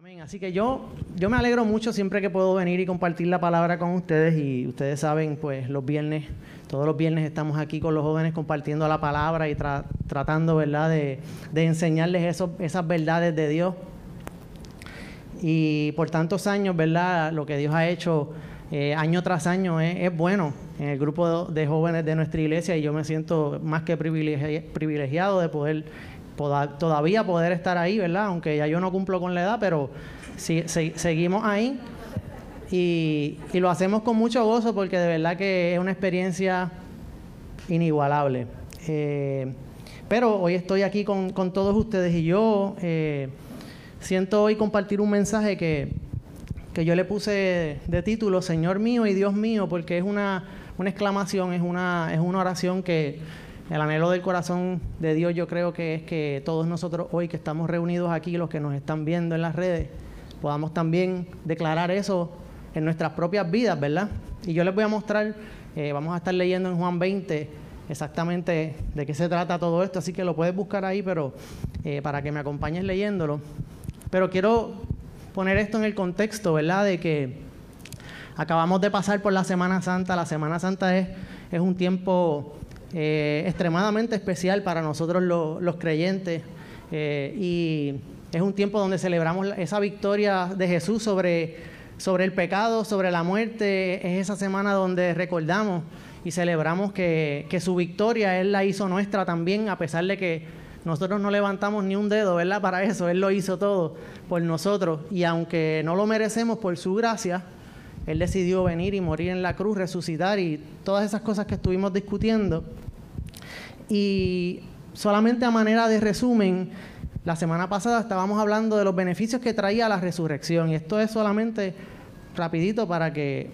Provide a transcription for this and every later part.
Amén. Así que yo, yo me alegro mucho siempre que puedo venir y compartir la palabra con ustedes y ustedes saben, pues los viernes, todos los viernes estamos aquí con los jóvenes compartiendo la palabra y tratando, ¿verdad?, de, enseñarles esas verdades de Dios. Y por tantos años, ¿verdad?, lo que Dios ha hecho eh, año tras año es, bueno en el grupo de jóvenes de nuestra iglesia y yo me siento más que privilegiado de poder todavía poder estar ahí, ¿verdad? Aunque ya yo no cumplo con la edad, pero seguimos ahí y, lo hacemos con mucho gozo porque de verdad que es una experiencia inigualable. Eh, pero hoy estoy aquí con, todos ustedes y yo eh, siento hoy compartir un mensaje que, que yo le puse de título Señor mío y Dios mío porque es una, una exclamación, es una, es una oración que el anhelo del corazón de Dios yo creo que es que todos nosotros hoy que estamos reunidos aquí, los que nos están viendo en las redes, podamos también declarar eso en nuestras propias vidas, ¿verdad? Y yo les voy a mostrar, eh, vamos a estar leyendo en Juan 20 exactamente de qué se trata todo esto, así que lo puedes buscar ahí, pero eh, para que me acompañes leyéndolo. Pero quiero poner esto en el contexto, ¿verdad? De que acabamos de pasar por la Semana Santa, la Semana Santa es, es un tiempo eh, extremadamente especial para nosotros los creyentes eh, y es un tiempo donde celebramos esa victoria de Jesús sobre, sobre el pecado, sobre la muerte. Es esa semana donde recordamos y celebramos que, que su victoria Él la hizo nuestra también, a pesar de que nosotros no levantamos ni un dedo, ¿verdad? Para eso, Él lo hizo todo por nosotros. Y aunque no lo merecemos por su gracia, Él decidió venir y morir en la cruz, resucitar y todas esas cosas que estuvimos discutiendo. Y solamente a manera de resumen, la semana pasada estábamos hablando de los beneficios que traía la resurrección. Y esto es solamente rapidito para que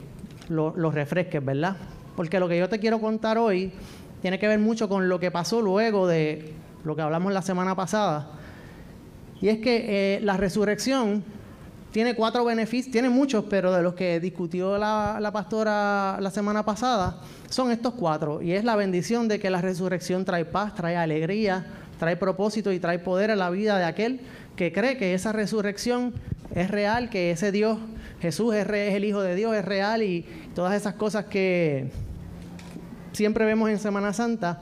lo, refresques, ¿verdad? Porque lo que yo te quiero contar hoy tiene que ver mucho con lo que pasó luego de lo que hablamos la semana pasada. Y es que eh, la resurrección tiene cuatro beneficios, tiene muchos, pero de los que discutió la, la pastora la semana pasada, son estos cuatro. Y es la bendición de que la resurrección trae paz, trae alegría, trae propósito y trae poder a la vida de aquel que cree que esa resurrección es real, que ese Dios, Jesús es, el Hijo de Dios, es real y todas esas cosas que siempre vemos en Semana Santa.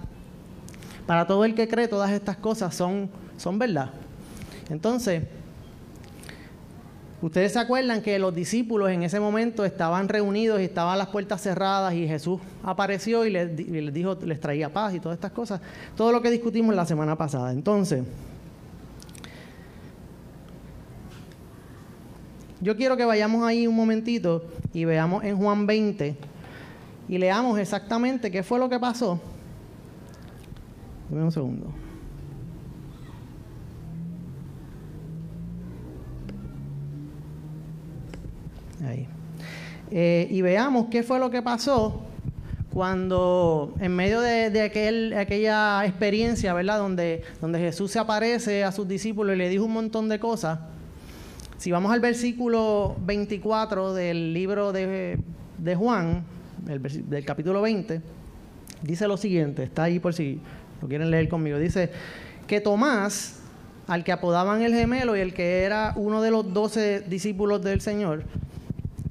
Para todo el que cree, todas estas cosas son, son verdad. Entonces, Ustedes se acuerdan que los discípulos en ese momento estaban reunidos y estaban las puertas cerradas y Jesús apareció y les, dijo, les traía paz y todas estas cosas. Todo lo que discutimos la semana pasada. Entonces, yo quiero que vayamos ahí un momentito y veamos en Juan 20 y leamos exactamente qué fue lo que pasó. Dame un segundo. Eh, y veamos qué fue lo que pasó cuando en medio de, aquella experiencia, ¿verdad? Donde Jesús se aparece a sus discípulos y le dijo un montón de cosas. Si vamos al versículo 24 del libro de, Juan, del capítulo 20, dice lo siguiente, está ahí por si lo quieren leer conmigo. Dice que Tomás, al que apodaban el gemelo y el que era uno de los doce discípulos del Señor,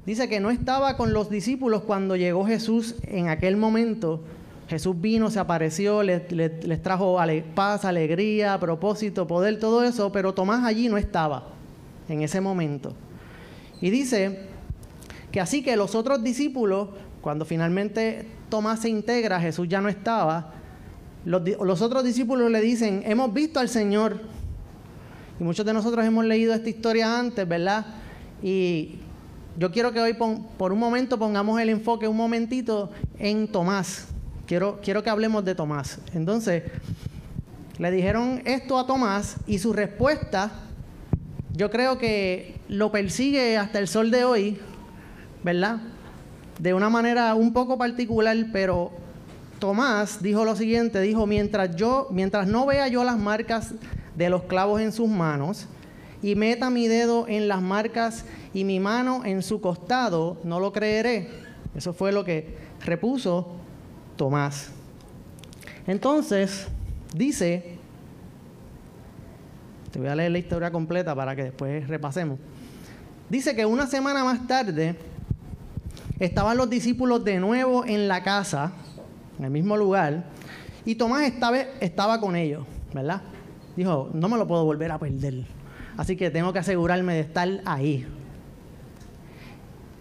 Dice que no estaba con los discípulos cuando llegó Jesús en aquel momento. Jesús vino, se apareció, les, trajo paz, alegría, propósito, poder, todo eso, pero Tomás allí no estaba en ese momento. Y dice que así que los otros discípulos, cuando finalmente Tomás se integra, Jesús ya no estaba, los, los otros discípulos le dicen, hemos visto al Señor. Y muchos de nosotros hemos leído esta historia antes, ¿verdad? Y yo quiero que hoy por un momento pongamos el enfoque un momentito en Tomás. Quiero, quiero que hablemos de Tomás. Entonces, le dijeron esto a Tomás y su respuesta, yo creo que lo persigue hasta el sol de hoy, ¿verdad? De una manera un poco particular, pero Tomás dijo lo siguiente, dijo, mientras yo, mientras no vea yo las marcas de los clavos en sus manos y meta mi dedo en las marcas y mi mano en su costado, no lo creeré. Eso fue lo que repuso Tomás. Entonces, dice Te voy a leer la historia completa para que después repasemos. Dice que una semana más tarde estaban los discípulos de nuevo en la casa, en el mismo lugar, y Tomás estaba, estaba con ellos, ¿verdad? Dijo, no me lo puedo volver a perder, así que tengo que asegurarme de estar ahí.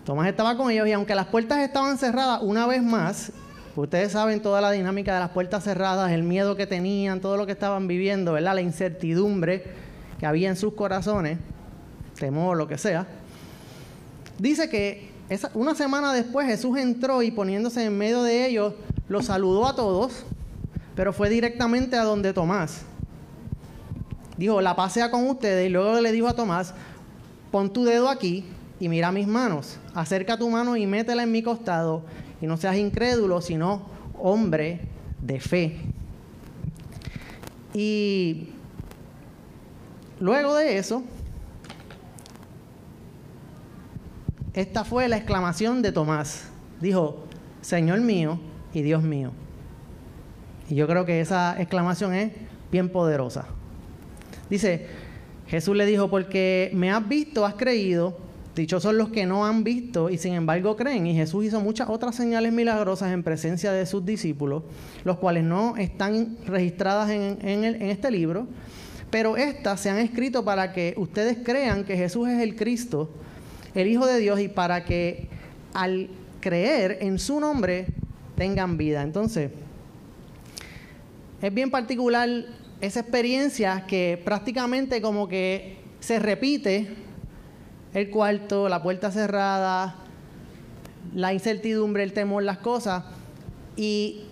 Tomás estaba con ellos y aunque las puertas estaban cerradas una vez más, ustedes saben toda la dinámica de las puertas cerradas, el miedo que tenían, todo lo que estaban viviendo, ¿verdad? La incertidumbre que había en sus corazones, temor, lo que sea. Dice que una semana después Jesús entró y poniéndose en medio de ellos, los saludó a todos, pero fue directamente a donde Tomás. Dijo, la pasea con ustedes y luego le dijo a Tomás, pon tu dedo aquí y mira mis manos, acerca tu mano y métela en mi costado y no seas incrédulo, sino hombre de fe. Y luego de eso, esta fue la exclamación de Tomás. Dijo, Señor mío y Dios mío. Y yo creo que esa exclamación es bien poderosa. Dice, Jesús le dijo, porque me has visto, has creído. Dichosos son los que no han visto y sin embargo creen. Y Jesús hizo muchas otras señales milagrosas en presencia de sus discípulos, los cuales no están registradas en, en este libro, pero estas se han escrito para que ustedes crean que Jesús es el Cristo, el Hijo de Dios, y para que al creer en su nombre tengan vida. Entonces, es bien particular esa experiencia que prácticamente como que se repite el cuarto, la puerta cerrada, la incertidumbre, el temor, las cosas. Y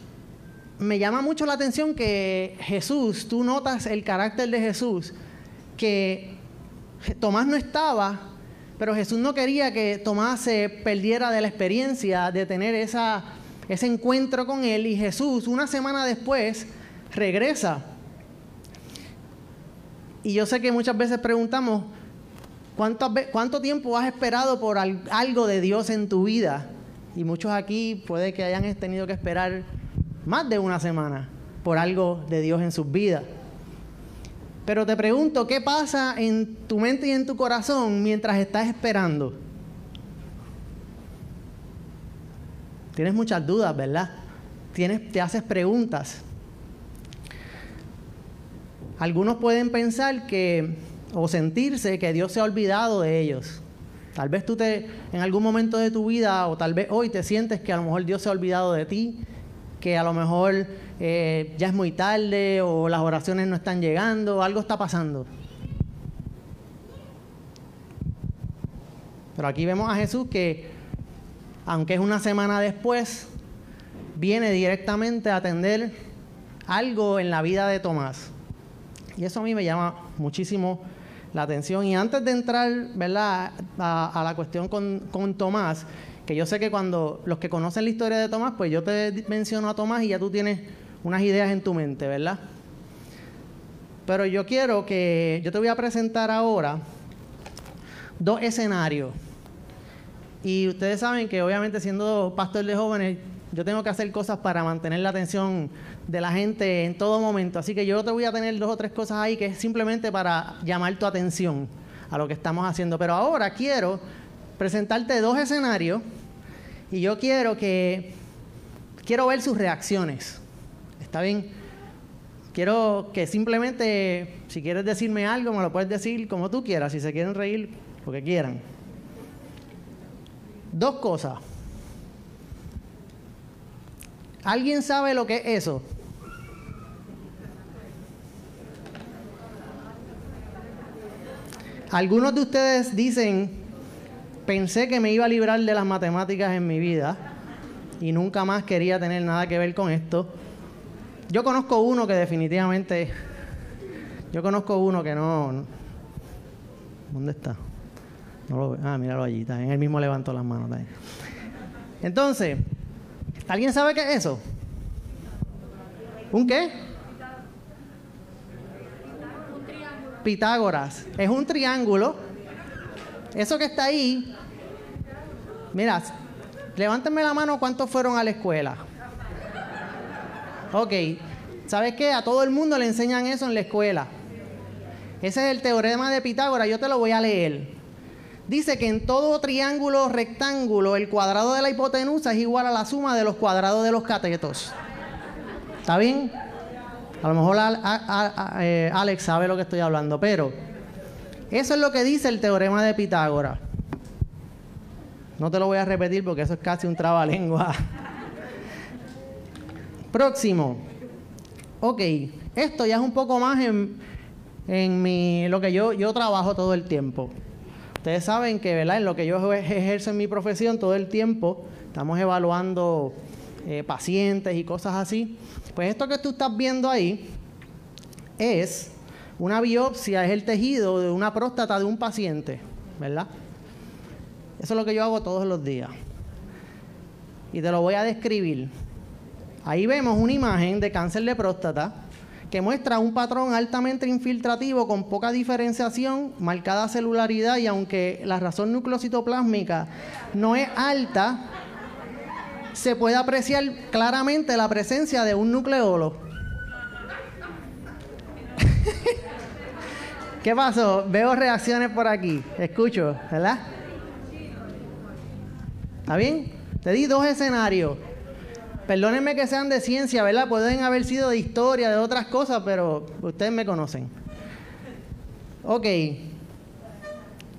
me llama mucho la atención que Jesús, tú notas el carácter de Jesús, que Tomás no estaba, pero Jesús no quería que Tomás se perdiera de la experiencia de tener esa, ese encuentro con él. Y Jesús, una semana después, regresa. Y yo sé que muchas veces preguntamos, ¿cuánto, cuánto tiempo has esperado por algo de Dios en tu vida? Y muchos aquí puede que hayan tenido que esperar más de una semana por algo de Dios en sus vidas. Pero te pregunto, ¿qué pasa en tu mente y en tu corazón mientras estás esperando? Tienes muchas dudas, ¿verdad? Tienes, te haces preguntas. Algunos pueden pensar que o sentirse que Dios se ha olvidado de ellos. Tal vez tú te en algún momento de tu vida o tal vez hoy te sientes que a lo mejor Dios se ha olvidado de ti, que a lo mejor eh, ya es muy tarde o las oraciones no están llegando, algo está pasando. Pero aquí vemos a Jesús que, aunque es una semana después, viene directamente a atender algo en la vida de Tomás. Y eso a mí me llama muchísimo la atención. Y antes de entrar ¿verdad? A, la cuestión con, Tomás, que yo sé que cuando los que conocen la historia de Tomás, pues yo te menciono a Tomás y ya tú tienes unas ideas en tu mente, ¿verdad? Pero yo quiero que, yo te voy a presentar ahora dos escenarios. Y ustedes saben que obviamente siendo pastor de jóvenes, yo tengo que hacer cosas para mantener la atención de la gente en todo momento. Así que yo te voy a tener dos o tres cosas ahí que es simplemente para llamar tu atención a lo que estamos haciendo. Pero ahora quiero presentarte dos escenarios y yo quiero que quiero ver sus reacciones. ¿Está bien? Quiero que simplemente, si quieres decirme algo, me lo puedes decir como tú quieras. Si se quieren reír, lo que quieran. Dos cosas. ¿Alguien sabe lo que es eso? Algunos de ustedes dicen, pensé que me iba a librar de las matemáticas en mi vida y nunca más quería tener nada que ver con esto. Yo conozco uno que definitivamente, yo conozco uno que no, ¿dónde está? No lo Ah, míralo allí. En él mismo levantó las manos. Entonces, ¿Alguien sabe qué es eso? ¿Un qué? Pitágoras. Es un triángulo. Eso que está ahí. Mira, levántenme la mano cuántos fueron a la escuela. Ok. ¿Sabes qué? A todo el mundo le enseñan eso en la escuela. Ese es el teorema de Pitágoras, yo te lo voy a leer. Dice que en todo triángulo rectángulo el cuadrado de la hipotenusa es igual a la suma de los cuadrados de los catetos. ¿Está bien? A lo mejor eh, Alex sabe lo que estoy hablando, pero eso es lo que dice el teorema de Pitágoras. No te lo voy a repetir porque eso es casi un trabalengua. Próximo. Ok, esto ya es un poco más en, en mi, lo que yo, yo trabajo todo el tiempo. Ustedes saben que ¿verdad? en lo que yo ejerzo en mi profesión todo el tiempo, estamos evaluando eh, pacientes y cosas así. Pues esto que tú estás viendo ahí es una biopsia, es el tejido de una próstata de un paciente, ¿verdad? Eso es lo que yo hago todos los días. Y te lo voy a describir. Ahí vemos una imagen de cáncer de próstata que muestra un patrón altamente infiltrativo con poca diferenciación, marcada celularidad y aunque la razón nucleocitoplásmica no es alta, se puede apreciar claramente la presencia de un nucleolo. ¿Qué pasó? Veo reacciones por aquí. Escucho, ¿verdad? ¿Está bien? Te di dos escenarios. Perdónenme que sean de ciencia, ¿verdad? Pueden haber sido de historia, de otras cosas, pero ustedes me conocen. Ok.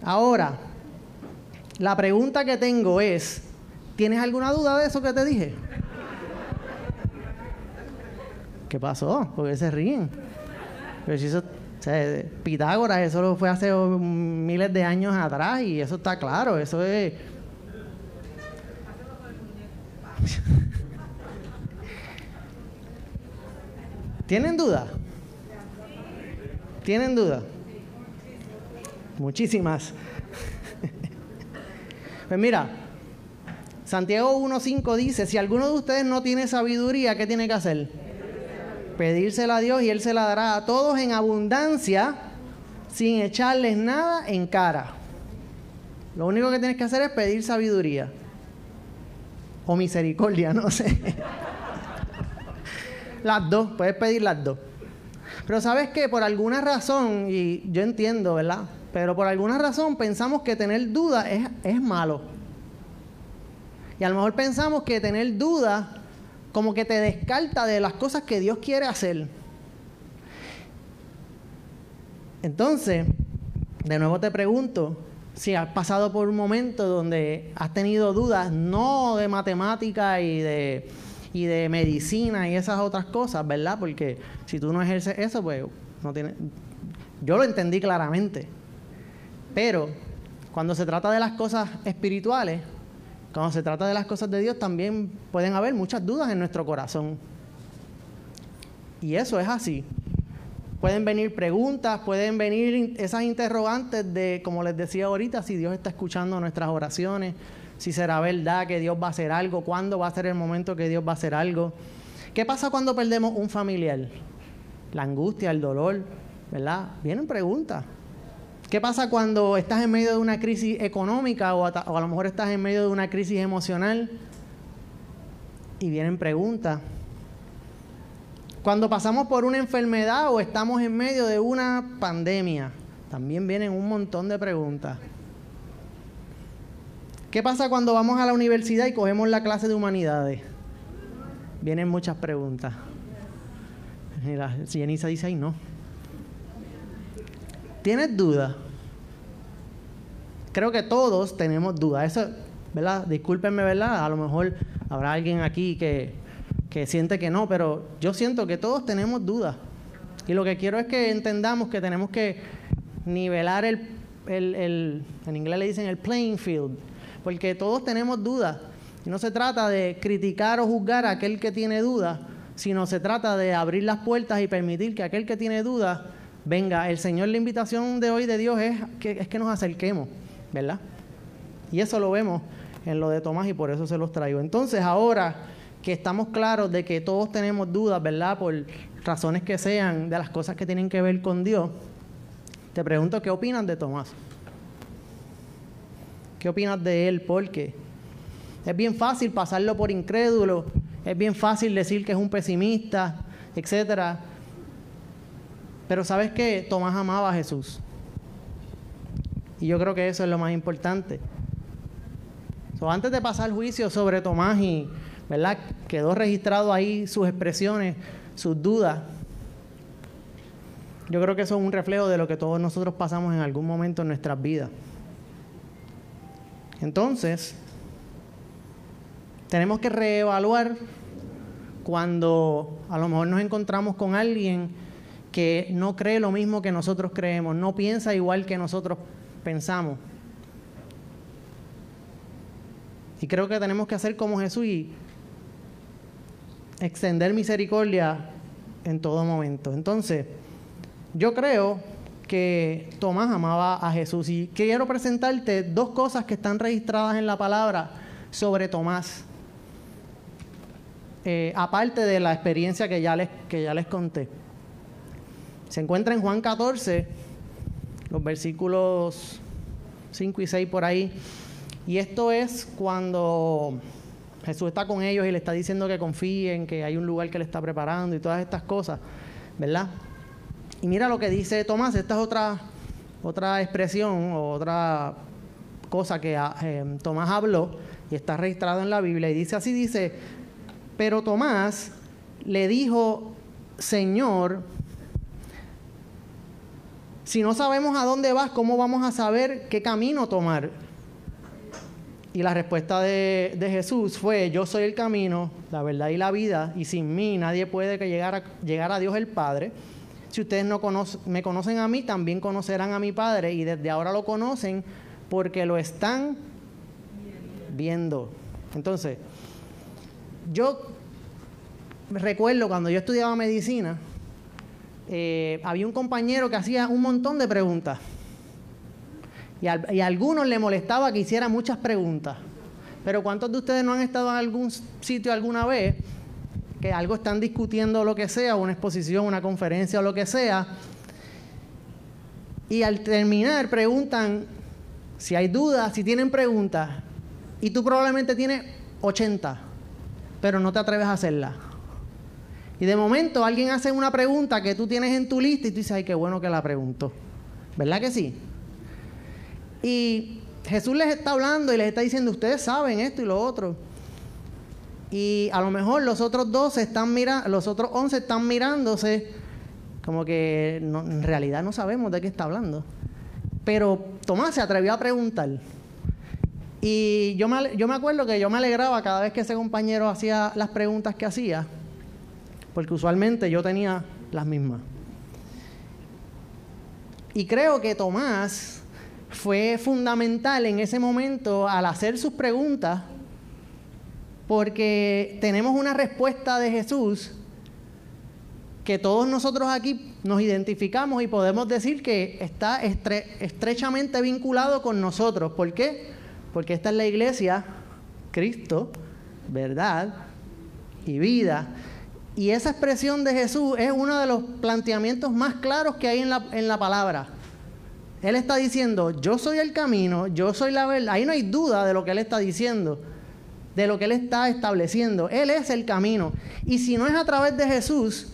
Ahora, la pregunta que tengo es, ¿Tienes alguna duda de eso que te dije? ¿Qué pasó? Porque se ríen. Pero eso, Pitágoras, eso fue hace miles de años atrás y eso está claro, eso es... ¿Tienen duda? ¿Tienen duda? Muchísimas. pues mira, Santiago 1.5 dice, si alguno de ustedes no tiene sabiduría, ¿qué tiene que hacer? Pedírsela a Dios y Él se la dará a todos en abundancia, sin echarles nada en cara. Lo único que tienes que hacer es pedir sabiduría. O misericordia, no sé. Las dos, puedes pedir las dos. Pero sabes que por alguna razón, y yo entiendo, ¿verdad? Pero por alguna razón pensamos que tener dudas es, es malo. Y a lo mejor pensamos que tener dudas como que te descarta de las cosas que Dios quiere hacer. Entonces, de nuevo te pregunto, si has pasado por un momento donde has tenido dudas, no de matemática y de, y de medicina y esas otras cosas, ¿verdad? Porque si tú no ejerces eso, pues no tienes... Yo lo entendí claramente. Pero cuando se trata de las cosas espirituales, cuando se trata de las cosas de Dios también pueden haber muchas dudas en nuestro corazón. Y eso es así. Pueden venir preguntas, pueden venir esas interrogantes de, como les decía ahorita, si Dios está escuchando nuestras oraciones, si será verdad que Dios va a hacer algo, cuándo va a ser el momento que Dios va a hacer algo. ¿Qué pasa cuando perdemos un familiar? La angustia, el dolor, ¿verdad? Vienen preguntas. ¿Qué pasa cuando estás en medio de una crisis económica o a, lo mejor estás en medio de una crisis emocional? Y vienen preguntas. Cuando pasamos por una enfermedad o estamos en medio de una pandemia, también vienen un montón de preguntas. ¿Qué pasa cuando vamos a la universidad y cogemos la clase de humanidades? Vienen muchas preguntas. Mira, Jenisa dice ahí no. ¿Tienes dudas? Creo que todos tenemos dudas. Eso, ¿verdad? Discúlpenme, ¿verdad? A lo mejor habrá alguien aquí que, que siente que no, pero yo siento que todos tenemos dudas. Y lo que quiero es que entendamos que tenemos que nivelar el, el, el, en inglés le dicen el playing field, porque todos tenemos dudas. Y no se trata de criticar o juzgar a aquel que tiene dudas, sino se trata de abrir las puertas y permitir que aquel que tiene dudas venga. El Señor, la invitación de hoy de Dios es que, es que nos acerquemos, ¿verdad? Y eso lo vemos en lo de Tomás y por eso se los traigo. Entonces, ahora que estamos claros de que todos tenemos dudas, ¿verdad? Por razones que sean de las cosas que tienen que ver con Dios, te pregunto qué opinan de Tomás. ¿Qué opinas de él? Porque es bien fácil pasarlo por incrédulo, es bien fácil decir que es un pesimista, etcétera. Pero sabes que Tomás amaba a Jesús. Y yo creo que eso es lo más importante. antes de pasar juicio sobre Tomás y, ¿verdad? Quedó registrado ahí sus expresiones, sus dudas. Yo creo que eso es un reflejo de lo que todos nosotros pasamos en algún momento en nuestras vidas. Entonces, tenemos que reevaluar cuando a lo mejor nos encontramos con alguien que no cree lo mismo que nosotros creemos, no piensa igual que nosotros pensamos. Y creo que tenemos que hacer como Jesús y extender misericordia en todo momento. Entonces, yo creo que Tomás amaba a Jesús y quiero presentarte dos cosas que están registradas en la palabra sobre Tomás. Eh, aparte de la experiencia que ya, les, que ya les conté. Se encuentra en Juan 14, los versículos 5 y 6 por ahí. Y esto es cuando Jesús está con ellos y le está diciendo que confíen, que hay un lugar que le está preparando y todas estas cosas, ¿verdad? Y mira lo que dice Tomás, esta es otra, otra expresión o otra cosa que ah, eh, Tomás habló y está registrado en la Biblia y dice así, dice, pero Tomás le dijo, Señor, si no sabemos a dónde vas, ¿cómo vamos a saber qué camino tomar? Y la respuesta de, Jesús fue, yo soy el camino, la verdad y la vida, y sin mí nadie puede llegar a, llegar a Dios el Padre. Si ustedes no me conocen a mí, también conocerán a mi Padre, y desde ahora lo conocen porque lo están viendo. Entonces, yo recuerdo cuando yo estudiaba medicina, eh, había un compañero que hacía un montón de preguntas. Y, a algunos le molestaba que hiciera muchas preguntas. Pero ¿cuántos de ustedes no han estado en algún sitio alguna vez que algo están discutiendo lo que sea, una exposición, una conferencia o lo que sea? Y al terminar preguntan si hay dudas, si tienen preguntas. Y tú probablemente tienes 80, pero no te atreves a hacerla. Y de momento alguien hace una pregunta que tú tienes en tu lista y tú dices, ay, qué bueno que la preguntó. ¿Verdad que sí? Y Jesús les está hablando y les está diciendo, ustedes saben esto y lo otro. Y a lo mejor los otros 12 están mirando, los otros 11 están mirándose como que en realidad no sabemos de qué está hablando. Pero Tomás se atrevió a preguntar. Y yo me, yo me acuerdo que yo me alegraba cada vez que ese compañero hacía las preguntas que hacía porque usualmente yo tenía las mismas. Y creo que Tomás fue fundamental en ese momento al hacer sus preguntas, porque tenemos una respuesta de Jesús que todos nosotros aquí nos identificamos y podemos decir que está estrechamente vinculado con nosotros. ¿Por qué? Porque esta es la iglesia, Cristo, verdad y vida. Y esa expresión de Jesús es uno de los planteamientos más claros que hay en la, en la palabra. Él está diciendo, yo soy el camino, yo soy la verdad. Ahí no hay duda de lo que Él está diciendo, de lo que Él está estableciendo. Él es el camino. Y si no es a través de Jesús,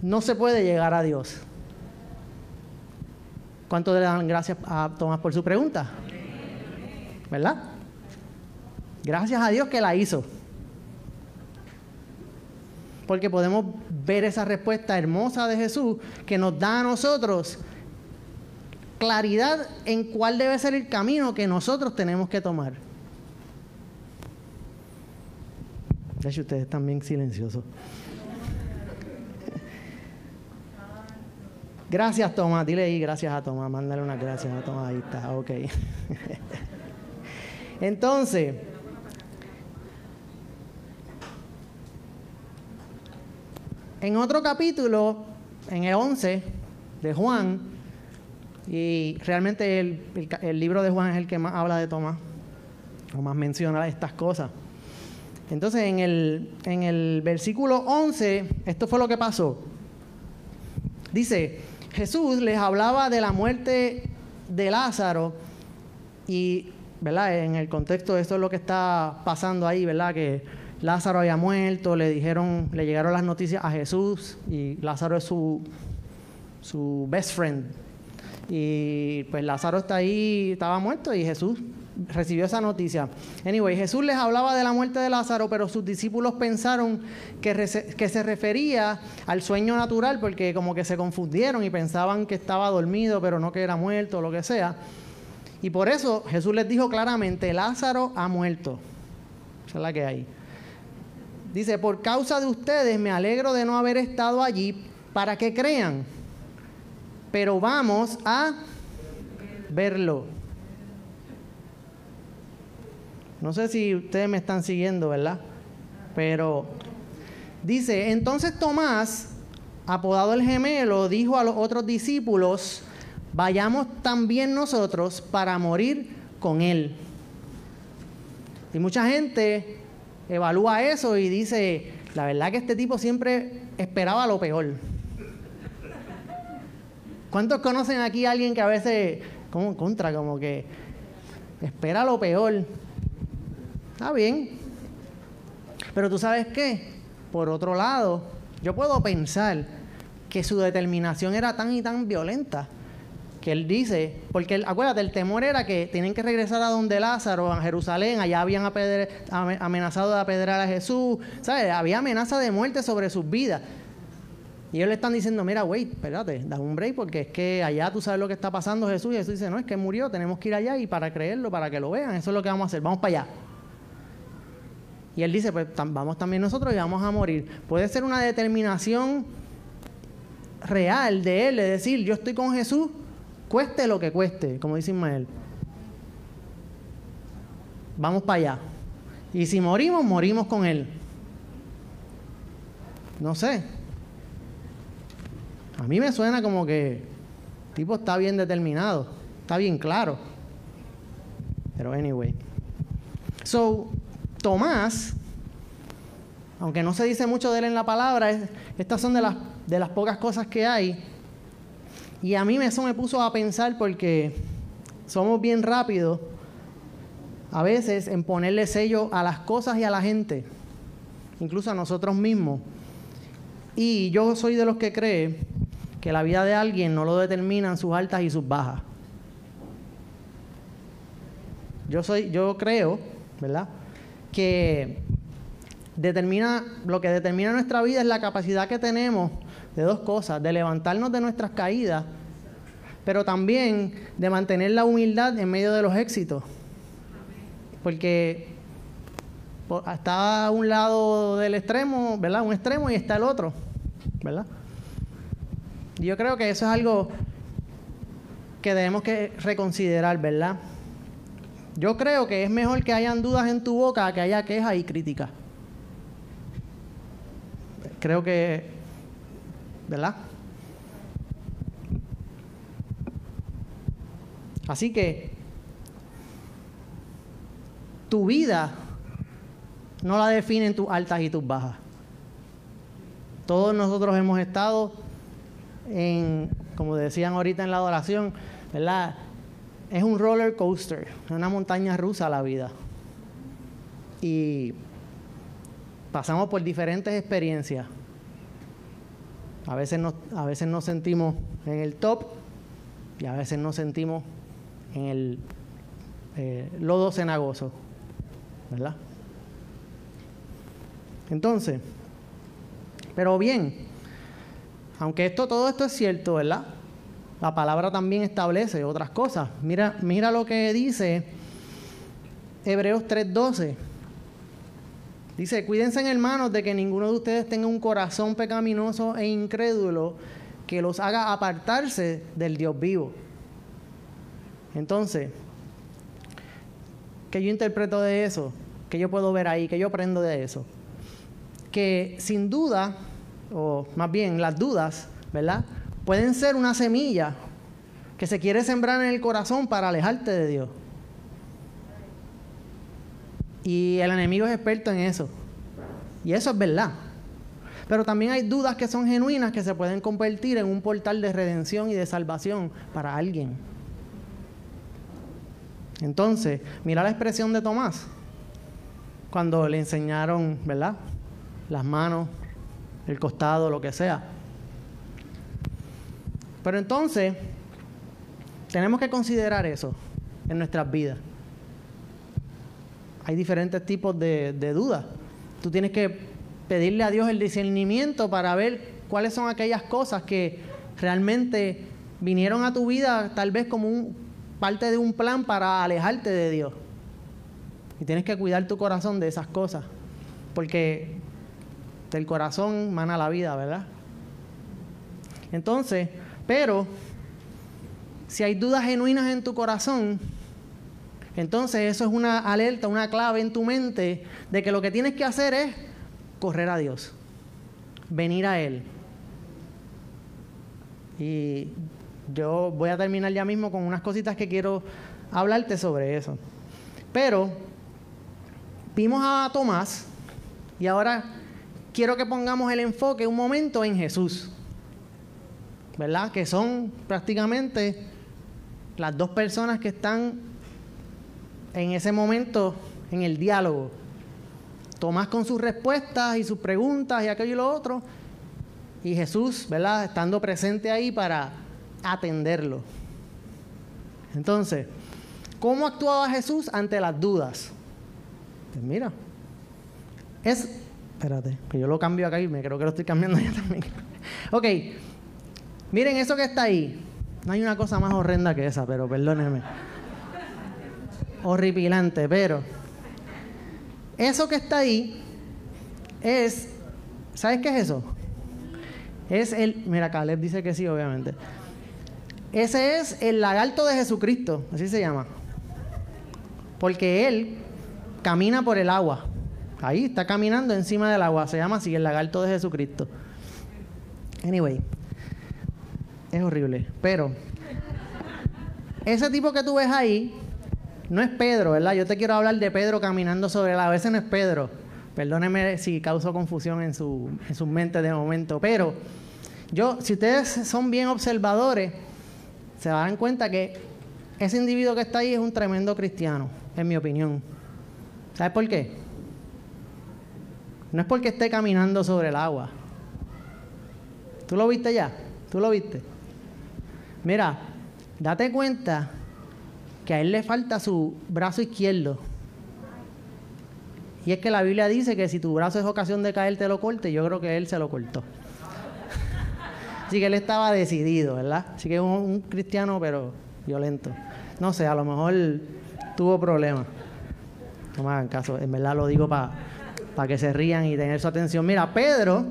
no se puede llegar a Dios. ¿Cuánto le dan gracias a Tomás por su pregunta? ¿Verdad? Gracias a Dios que la hizo porque podemos ver esa respuesta hermosa de Jesús que nos da a nosotros claridad en cuál debe ser el camino que nosotros tenemos que tomar. De hecho, ustedes están bien silenciosos. Gracias, Tomás. Dile ahí gracias a Tomás. Mándale una gracias a Tomás. Ahí está. Ok. Entonces, En otro capítulo, en el 11 de Juan, y realmente el, libro de Juan es el que más habla de Tomás, o más menciona estas cosas. Entonces, en el, en el versículo 11, esto fue lo que pasó. Dice, Jesús les hablaba de la muerte de Lázaro y, ¿verdad? En el contexto de esto es lo que está pasando ahí, ¿verdad? Que Lázaro había muerto, le dijeron, le llegaron las noticias a Jesús y Lázaro es su, su best friend. Y pues Lázaro está ahí, estaba muerto y Jesús recibió esa noticia. Anyway, Jesús les hablaba de la muerte de Lázaro, pero sus discípulos pensaron que, se refería al sueño natural porque como que se confundieron y pensaban que estaba dormido, pero no que era muerto o lo que sea. Y por eso Jesús les dijo claramente, Lázaro ha muerto. Esa es la que hay. Dice, por causa de ustedes me alegro de no haber estado allí para que crean. Pero vamos a verlo. No sé si ustedes me están siguiendo, ¿verdad? Pero dice, entonces Tomás, apodado el gemelo, dijo a los otros discípulos, vayamos también nosotros para morir con él. Y mucha gente evalúa eso y dice, la verdad que este tipo siempre esperaba lo peor. ¿Cuántos conocen aquí a alguien que a veces, como contra, como que espera lo peor? Está bien. Pero tú sabes qué? Por otro lado, yo puedo pensar que su determinación era tan y tan violenta que él dice, porque acuérdate, el temor era que tienen que regresar a donde Lázaro, a Jerusalén, allá habían amenazado de apedrear a Jesús, ¿sabes? Había amenaza de muerte sobre sus vidas. Y ellos le están diciendo, mira, wait, espérate, da un break porque es que allá tú sabes lo que está pasando Jesús. Y Jesús dice, no, es que murió, tenemos que ir allá y para creerlo, para que lo vean, eso es lo que vamos a hacer, vamos para allá. Y él dice, pues vamos también nosotros y vamos a morir. Puede ser una determinación real de él, de decir, yo estoy con Jesús, cueste lo que cueste, como dice Ismael. Vamos para allá. Y si morimos, morimos con él. No sé. A mí me suena como que el tipo está bien determinado, está bien claro. Pero anyway. So, Tomás, aunque no se dice mucho de él en la palabra, estas son de las, pocas cosas que hay. Y a mí eso me puso a pensar porque somos bien rápidos a veces en ponerle sello a las cosas y a la gente, incluso a nosotros mismos. Y yo soy de los que cree que la vida de alguien no lo determinan sus altas y sus bajas. Yo soy, yo creo, ¿verdad? Que determina, lo que determina nuestra vida es la capacidad que tenemos de dos cosas, de levantarnos de nuestras caídas, pero también de mantener la humildad en medio de los éxitos. Porque está un lado del extremo, ¿verdad? Un extremo y está el otro, ¿verdad? Yo creo que eso es algo que debemos que reconsiderar, ¿verdad? Yo creo que es mejor que hayan dudas en tu boca que haya quejas y críticas. Creo que, ¿verdad? Así que tu vida no la definen tus altas y tus bajas. Todos nosotros hemos estado en, como decían ahorita en la adoración, ¿verdad? Es un roller coaster, una montaña rusa la vida. Y pasamos por diferentes experiencias. A veces nos, a veces nos sentimos en el top y a veces nos sentimos en el eh, lodo cenagoso, ¿verdad? Entonces, pero bien, aunque esto, todo esto es cierto, ¿verdad? La palabra también establece otras cosas. Mira, mira lo que dice Hebreos 3:12. Dice, cuídense hermanos de que ninguno de ustedes tenga un corazón pecaminoso e incrédulo que los haga apartarse del Dios vivo. Entonces, ¿qué yo interpreto de eso? ¿Qué yo puedo ver ahí? ¿Qué yo aprendo de eso? Que sin duda, o más bien las dudas, ¿verdad? Pueden ser una semilla que se quiere sembrar en el corazón para alejarte de Dios. Y el enemigo es experto en eso. Y eso es verdad. Pero también hay dudas que son genuinas que se pueden convertir en un portal de redención y de salvación para alguien. Entonces, mira la expresión de Tomás cuando le enseñaron, ¿verdad? Las manos, el costado, lo que sea. Pero entonces, tenemos que considerar eso en nuestras vidas. Hay diferentes tipos de, dudas. Tú tienes que pedirle a Dios el discernimiento para ver cuáles son aquellas cosas que realmente vinieron a tu vida tal vez como parte de un plan para alejarte de Dios. Y tienes que cuidar tu corazón de esas cosas. Porque del corazón mana la vida, ¿verdad? Entonces, pero si hay dudas genuinas en tu corazón, entonces eso es una alerta, una clave en tu mente de que lo que tienes que hacer es correr a Dios, venir a Él. Y yo voy a terminar ya mismo con unas cositas que quiero hablarte sobre eso. Pero vimos a Tomás y ahora quiero que pongamos el enfoque un momento en Jesús. ¿Verdad? Que son prácticamente las dos personas que están en ese momento en el diálogo. Tomás con sus respuestas y sus preguntas y aquello y lo otro. Y Jesús, ¿verdad? Estando presente ahí para atenderlo. Entonces, ¿cómo actuaba Jesús ante las dudas? Pues mira, es, espérate, que yo lo cambio acá y me creo que lo estoy cambiando ya también. ok, miren eso que está ahí. No hay una cosa más horrenda que esa, pero perdónenme. Horripilante, pero eso que está ahí es, ¿sabes qué es eso? Es el, mira, Caleb dice que sí, obviamente. Ese es el lagarto de Jesucristo, así se llama. Porque él camina por el agua. Ahí está caminando encima del agua. Se llama así el lagarto de Jesucristo. Anyway, es horrible. Pero ese tipo que tú ves ahí no es Pedro, ¿verdad? Yo te quiero hablar de Pedro caminando sobre el agua. Ese no es Pedro. Perdóneme si causo confusión en su, en su mente de momento. Pero yo, si ustedes son bien observadores, se darán cuenta que ese individuo que está ahí es un tremendo cristiano, en mi opinión. ¿Sabes por qué? No es porque esté caminando sobre el agua. ¿Tú lo viste ya? ¿Tú lo viste? Mira, date cuenta que a él le falta su brazo izquierdo. Y es que la Biblia dice que si tu brazo es ocasión de caer, te lo corte. Yo creo que él se lo cortó. Así que él estaba decidido, ¿verdad? Así que es un, cristiano, pero violento. No sé, a lo mejor tuvo problemas. No me hagan caso, en verdad lo digo para que se rían y tener su atención. Mira, Pedro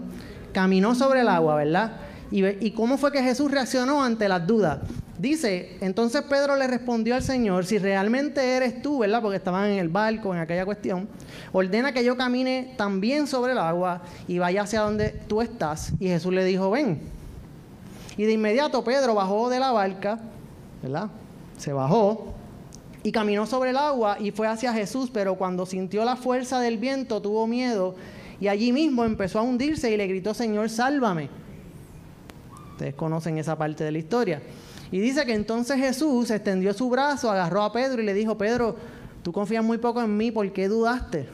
caminó sobre el agua, ¿verdad? Y, cómo fue que Jesús reaccionó ante las dudas. Dice, entonces Pedro le respondió al Señor, si realmente eres tú, ¿verdad? Porque estaban en el barco, en aquella cuestión, ordena que yo camine también sobre el agua y vaya hacia donde tú estás. Y Jesús le dijo, ven. Y de inmediato Pedro bajó de la barca, ¿verdad? Se bajó y caminó sobre el agua y fue hacia Jesús, pero cuando sintió la fuerza del viento tuvo miedo y allí mismo empezó a hundirse y le gritó, Señor, sálvame. Ustedes conocen esa parte de la historia. Y dice que entonces Jesús extendió su brazo, agarró a Pedro y le dijo, Pedro, tú confías muy poco en mí, ¿por qué dudaste?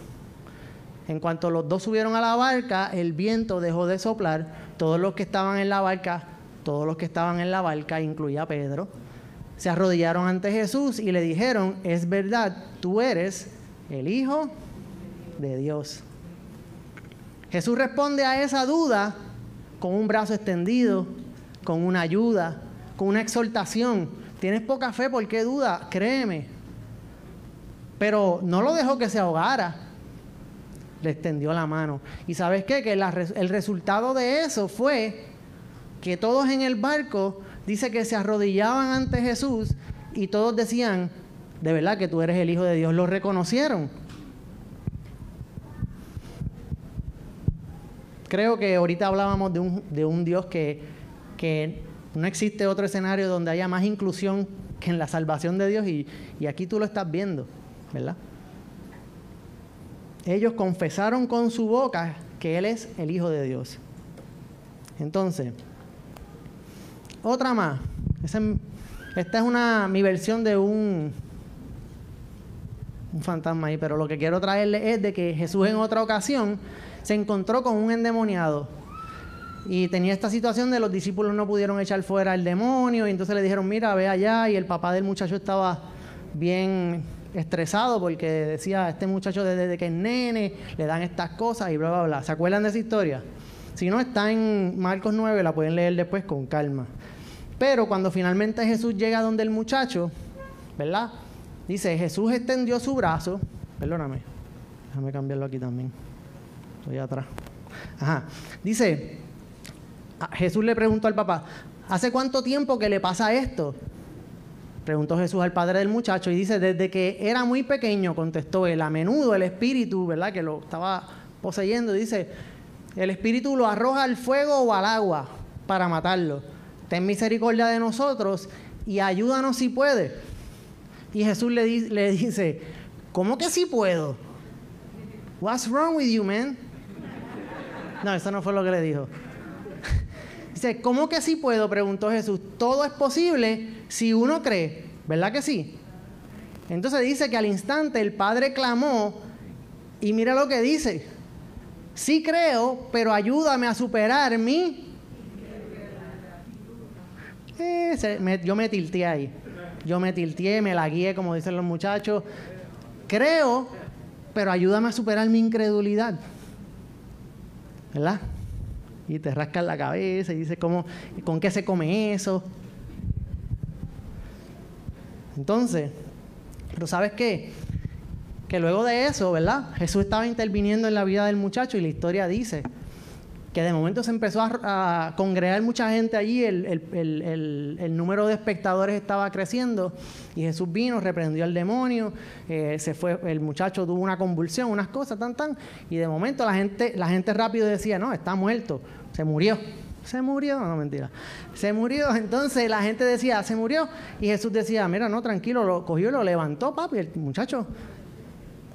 En cuanto los dos subieron a la barca, el viento dejó de soplar, todos los que estaban en la barca todos los que estaban en la barca, incluía Pedro, se arrodillaron ante Jesús y le dijeron, es verdad, tú eres el Hijo de Dios. Jesús responde a esa duda con un brazo extendido, con una ayuda, con una exhortación. Tienes poca fe, ¿por qué duda? Créeme. Pero no lo dejó que se ahogara. Le extendió la mano. ¿Y sabes qué? Que el resultado de eso fue que todos en el barco dice que se arrodillaban ante Jesús y todos decían, de verdad que tú eres el Hijo de Dios, lo reconocieron. Creo que ahorita hablábamos de un, de un Dios que, que, no existe otro escenario donde haya más inclusión que en la salvación de Dios y, y aquí tú lo estás viendo, ¿verdad? Ellos confesaron con su boca que Él es el Hijo de Dios. Entonces, otra más. esta es una, mi versión de un, un fantasma ahí, pero lo que quiero traerle es de que Jesús en otra ocasión se encontró con un endemoniado. Y tenía esta situación de los discípulos no pudieron echar fuera el demonio y entonces le dijeron, mira, ve allá y el papá del muchacho estaba bien estresado porque decía, este muchacho desde que es nene le dan estas cosas y bla, bla, bla. ¿Se acuerdan de esa historia? Si no, está en Marcos 9, la pueden leer después con calma. Pero cuando finalmente Jesús llega donde el muchacho, ¿verdad? Dice, Jesús extendió su brazo, perdóname, déjame cambiarlo aquí también, estoy atrás. Ajá, dice, Jesús le preguntó al papá, ¿hace cuánto tiempo que le pasa esto? Preguntó Jesús al padre del muchacho y dice, desde que era muy pequeño, contestó él, a menudo el espíritu, ¿verdad? Que lo estaba poseyendo, dice, el espíritu lo arroja al fuego o al agua para matarlo. Ten misericordia de nosotros y ayúdanos si puede. Y Jesús le, dice, ¿cómo que sí puedo? What's wrong with you, man? No, eso no fue lo que le dijo. Dice, ¿cómo que sí puedo? Preguntó Jesús. Todo es posible si uno cree. ¿Verdad que sí? Entonces dice que al instante el padre clamó y mira lo que dice. Sí creo, pero ayúdame a superar mi... Eh, yo me tilteé ahí. Yo me tilteé, me la guié, como dicen los muchachos. Creo, pero ayúdame a superar mi incredulidad. ¿Verdad? Y te rascas la cabeza y dices, ¿cómo, ¿con qué se come eso? Entonces, pero ¿sabes qué? Que luego de eso, ¿verdad? Jesús estaba interviniendo en la vida del muchacho y la historia dice que de momento se empezó a, congregar mucha gente allí, el, número de espectadores estaba creciendo y Jesús vino, reprendió al demonio, eh, se fue, el muchacho tuvo una convulsión, unas cosas, tan, tan, y de momento la gente, la gente rápido decía, no, está muerto, se murió. Se murió, no mentira. Se murió, entonces la gente decía, se murió. Y Jesús decía, mira, no, tranquilo, lo cogió y lo levantó, papi, el muchacho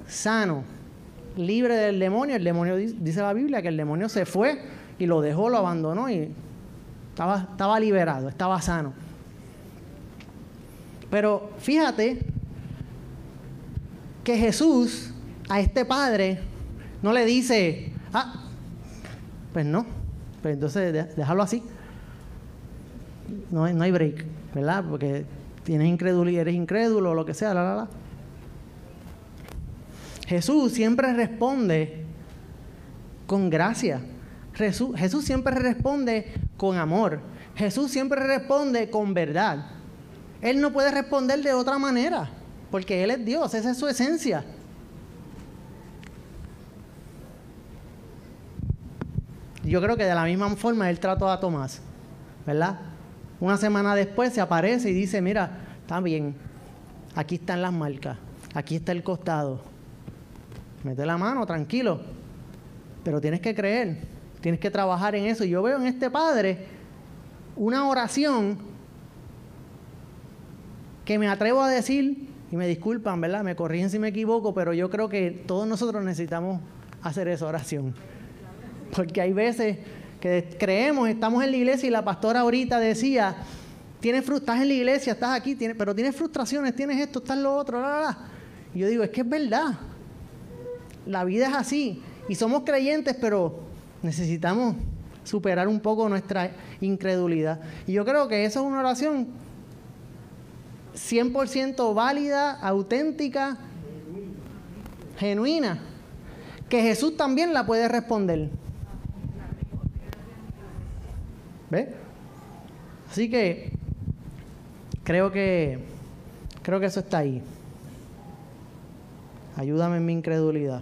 sano, libre del demonio. El demonio, dice la Biblia, que el demonio se fue y lo dejó, lo abandonó y estaba, estaba liberado, estaba sano. Pero fíjate que Jesús a este padre no le dice, ah, pues no, pues entonces déjalo así. No, no hay break, ¿verdad? Porque tienes incredulidad, eres incrédulo o lo que sea, la, la, la. Jesús siempre responde con gracia. Jesús, siempre responde con amor. Jesús siempre responde con verdad. Él no puede responder de otra manera, porque Él es Dios, esa es su esencia. Yo creo que de la misma forma él trató a Tomás, ¿verdad? Una semana después se aparece y dice, mira, está bien, aquí están las marcas, aquí está el costado. Mete la mano, tranquilo, pero tienes que creer, tienes que trabajar en eso. Yo veo en este padre una oración que me atrevo a decir, y me disculpan, ¿verdad? Me corrigen si me equivoco, pero yo creo que todos nosotros necesitamos hacer esa oración. Porque hay veces que creemos, estamos en la iglesia y la pastora ahorita decía, tienes estás en la iglesia, estás aquí, pero tienes frustraciones, tienes esto, estás lo otro, la, Y yo digo, es que es verdad. La vida es así. Y somos creyentes, pero necesitamos superar un poco nuestra incredulidad. Y yo creo que eso es una oración 100% válida, auténtica, genuina, que Jesús también la puede responder. Así que creo que creo que eso está ahí. Ayúdame en mi incredulidad.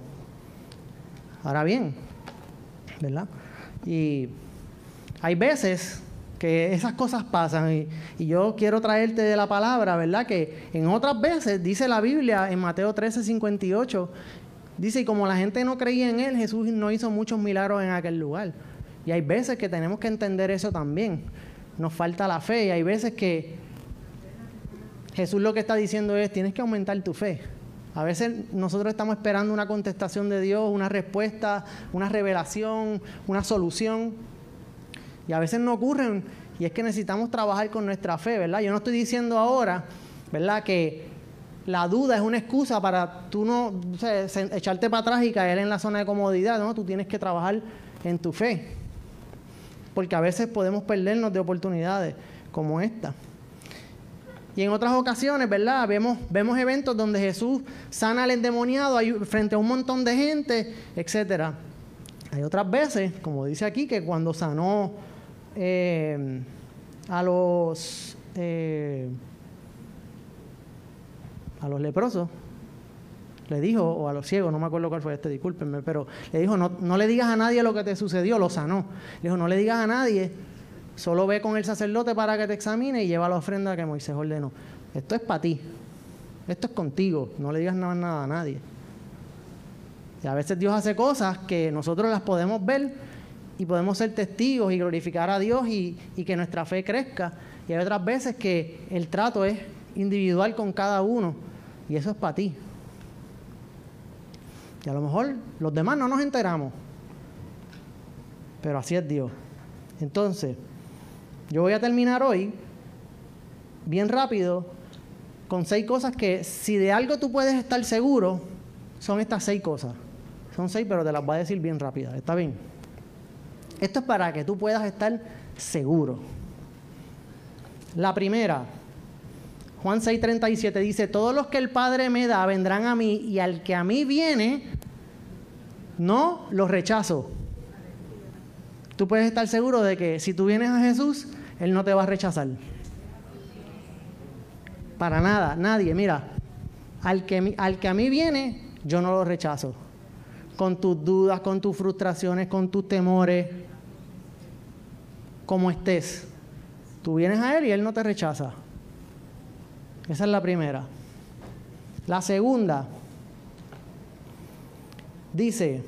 Ahora bien, ¿verdad? Y hay veces que esas cosas pasan y, yo quiero traerte de la palabra, ¿verdad? Que en otras veces dice la Biblia en Mateo 13, 58, dice, y como la gente no creía en él, Jesús no hizo muchos milagros en aquel lugar. Y hay veces que tenemos que entender eso también. Nos falta la fe y hay veces que Jesús lo que está diciendo es, tienes que aumentar tu fe. A veces nosotros estamos esperando una contestación de Dios, una respuesta, una revelación, una solución. Y a veces no ocurren y es que necesitamos trabajar con nuestra fe, ¿verdad? Yo no estoy diciendo ahora, ¿verdad? Que la duda es una excusa para tú no echarte para atrás y caer en la zona de comodidad, ¿no? Tú tienes que trabajar en tu fe. porque a veces podemos perdernos de oportunidades como esta. Y en otras ocasiones, ¿verdad? Vemos, vemos eventos donde Jesús sana al endemoniado frente a un montón de gente, etc. Hay otras veces, como dice aquí, que cuando sanó eh, a los eh, a los leprosos, le dijo, o a los ciegos, no me acuerdo cuál fue este, discúlpenme, pero le dijo, no, no le digas a nadie lo que te sucedió, lo sanó. Le dijo, no le digas a nadie Solo ve con el sacerdote para que te examine y lleva la ofrenda que Moisés ordenó. Esto es para ti. Esto es contigo. No le digas nada, a nadie. Y a veces Dios hace cosas que nosotros las podemos ver y podemos ser testigos y glorificar a Dios y, y que nuestra fe crezca. Y hay otras veces que el trato es individual con cada uno y eso es para ti. Y a lo mejor los demás no nos enteramos, pero así es Dios. Entonces, yo voy a terminar hoy, bien rápido, con seis cosas que si de algo tú puedes estar seguro, son estas seis cosas. Son seis, pero te las voy a decir bien rápidas. ¿Está bien? Esto es para que tú puedas estar seguro. La primera, Juan 6:37 dice, todos los que el Padre me da vendrán a mí y al que a mí viene, no los rechazo. Tú puedes estar seguro de que si tú vienes a Jesús, él no te va a rechazar. Para nada, nadie. Mira, al que, al que a mí viene, yo no lo rechazo. Con tus dudas, con tus frustraciones, con tus temores, como estés. Tú vienes a Él y Él no te rechaza. Esa es la primera. La segunda dice,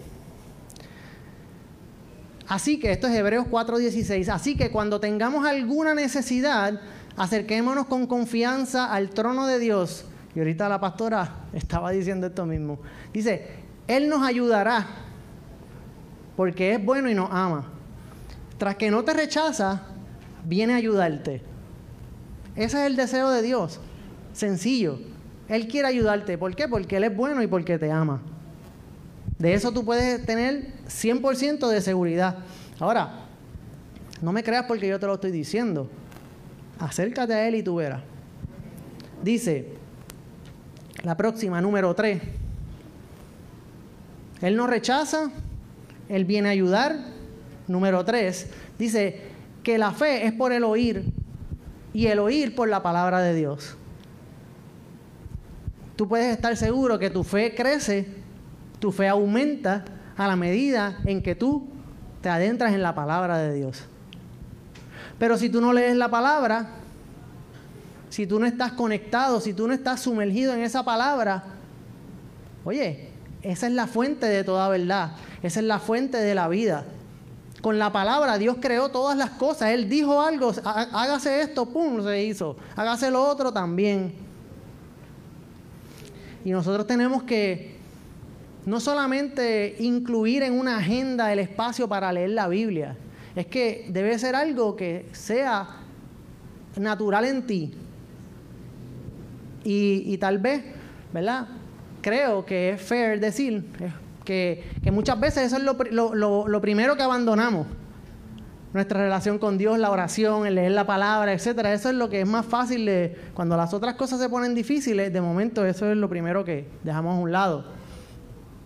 Así que, esto es Hebreos 4:16, así que cuando tengamos alguna necesidad, acerquémonos con confianza al trono de Dios. Y ahorita la pastora estaba diciendo esto mismo. Dice, Él nos ayudará porque es bueno y nos ama. Tras que no te rechaza, viene a ayudarte. Ese es el deseo de Dios. Sencillo. Él quiere ayudarte. ¿Por qué? Porque Él es bueno y porque te ama. De eso tú puedes tener 100% de seguridad. Ahora, no me creas porque yo te lo estoy diciendo. Acércate a Él y tú verás. Dice, la próxima, número 3. Él no rechaza, Él viene a ayudar. Número 3, dice que la fe es por el oír y el oír por la palabra de Dios. Tú puedes estar seguro que tu fe crece tu fe aumenta a la medida en que tú te adentras en la palabra de Dios. Pero si tú no lees la palabra, si tú no estás conectado, si tú no estás sumergido en esa palabra, oye, esa es la fuente de toda verdad, esa es la fuente de la vida. Con la palabra Dios creó todas las cosas, Él dijo algo, hágase esto, pum, se hizo, hágase lo otro también. Y nosotros tenemos que no solamente incluir en una agenda el espacio para leer la Biblia, es que debe ser algo que sea natural en ti. Y, tal vez, ¿verdad? Creo que es fair decir que, muchas veces eso es lo, primero que abandonamos. Nuestra relación con Dios, la oración, el leer la palabra, etcétera. Eso es lo que es más fácil de. Cuando las otras cosas se ponen difíciles, de momento eso es lo primero que dejamos a un lado.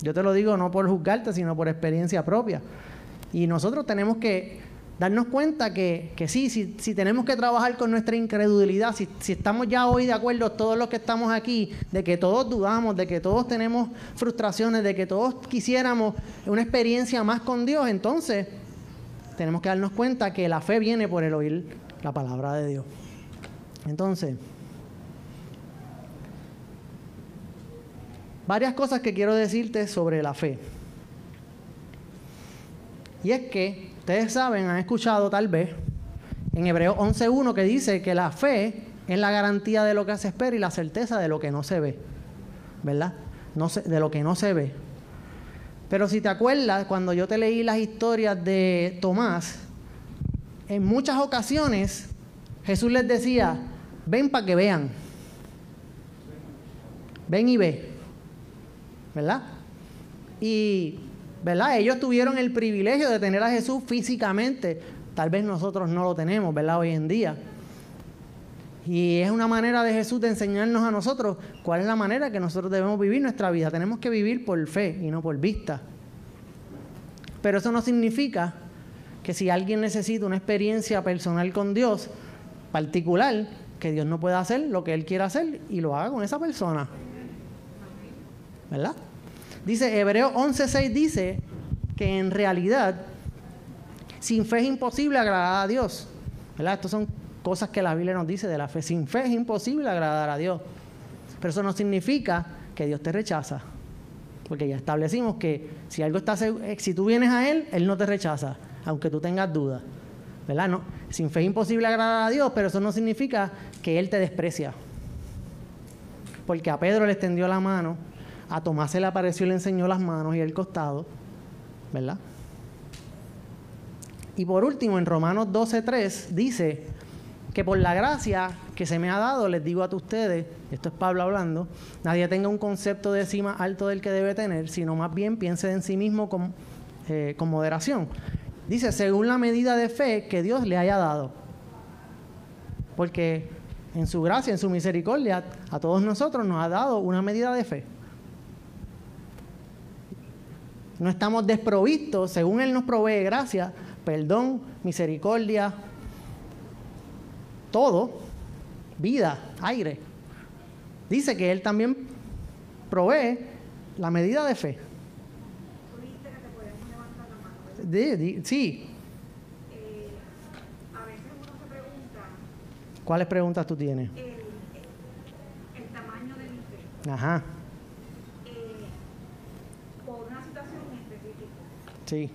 Yo te lo digo no por juzgarte, sino por experiencia propia. Y nosotros tenemos que darnos cuenta que, sí, si, tenemos que trabajar con nuestra incredulidad, si, si, estamos ya hoy de acuerdo todos los que estamos aquí, de que todos dudamos, de que todos tenemos frustraciones, de que todos quisiéramos una experiencia más con Dios, entonces tenemos que darnos cuenta que la fe viene por el oír la palabra de Dios. Entonces, varias cosas que quiero decirte sobre la fe. Y es que, ustedes saben, han escuchado tal vez en Hebreos 11.1 que dice que la fe es la garantía de lo que se espera y la certeza de lo que no se ve. ¿Verdad? De lo que no se ve. Pero si te acuerdas, cuando yo te leí las historias de Tomás, en muchas ocasiones Jesús les decía, ven para que vean. Ven y ve. ¿Verdad? Y, ¿verdad? Ellos tuvieron el privilegio de tener a Jesús físicamente, Tal vez nosotros no lo tenemos, ¿verdad? Hoy en día. Y es una manera de Jesús de enseñarnos a nosotros cuál es la manera que nosotros debemos vivir nuestra vida. Tenemos que vivir por fe y no por vista. Pero eso no significa que si alguien necesita una experiencia personal con Dios particular, que Dios no pueda hacer lo que Él quiera hacer y lo haga con esa persona. ¿Verdad? Dice, Hebreo 11.6 dice que en realidad sin fe es imposible agradar a Dios. ¿Verdad? Estas son cosas que la Biblia nos dice de la fe. Sin fe es imposible agradar a Dios. Pero eso no significa que Dios te rechaza. Porque ya establecimos que si algo está si tú vienes a Él, Él no te rechaza, aunque tú tengas dudas. ¿Verdad? No, sin fe es imposible agradar a Dios, pero eso no significa que Él te desprecia. Porque a Pedro le extendió la mano, a Tomás se le apareció y le enseñó las manos y el costado. ¿Verdad? Y por último, en Romanos 12.3 dice que por la gracia que se me ha dado, les digo a ustedes, esto es Pablo hablando, nadie tenga un concepto de sí más alto del que debe tener, sino más bien piense en sí mismo con, eh, con moderación. Dice, según la medida de fe que Dios le haya dado. Porque en su gracia, en su misericordia, a todos nosotros nos ha dado una medida de fe. No estamos desprovistos, según Él nos provee gracia, perdón, misericordia, todo, vida, aire. Dice que Él también provee la medida de fe. sí. Eh, a veces uno se pregunta. ¿Cuáles preguntas tú tienes? El, tamaño de mi fe. Ajá. Eh, por una situación específica. Sí.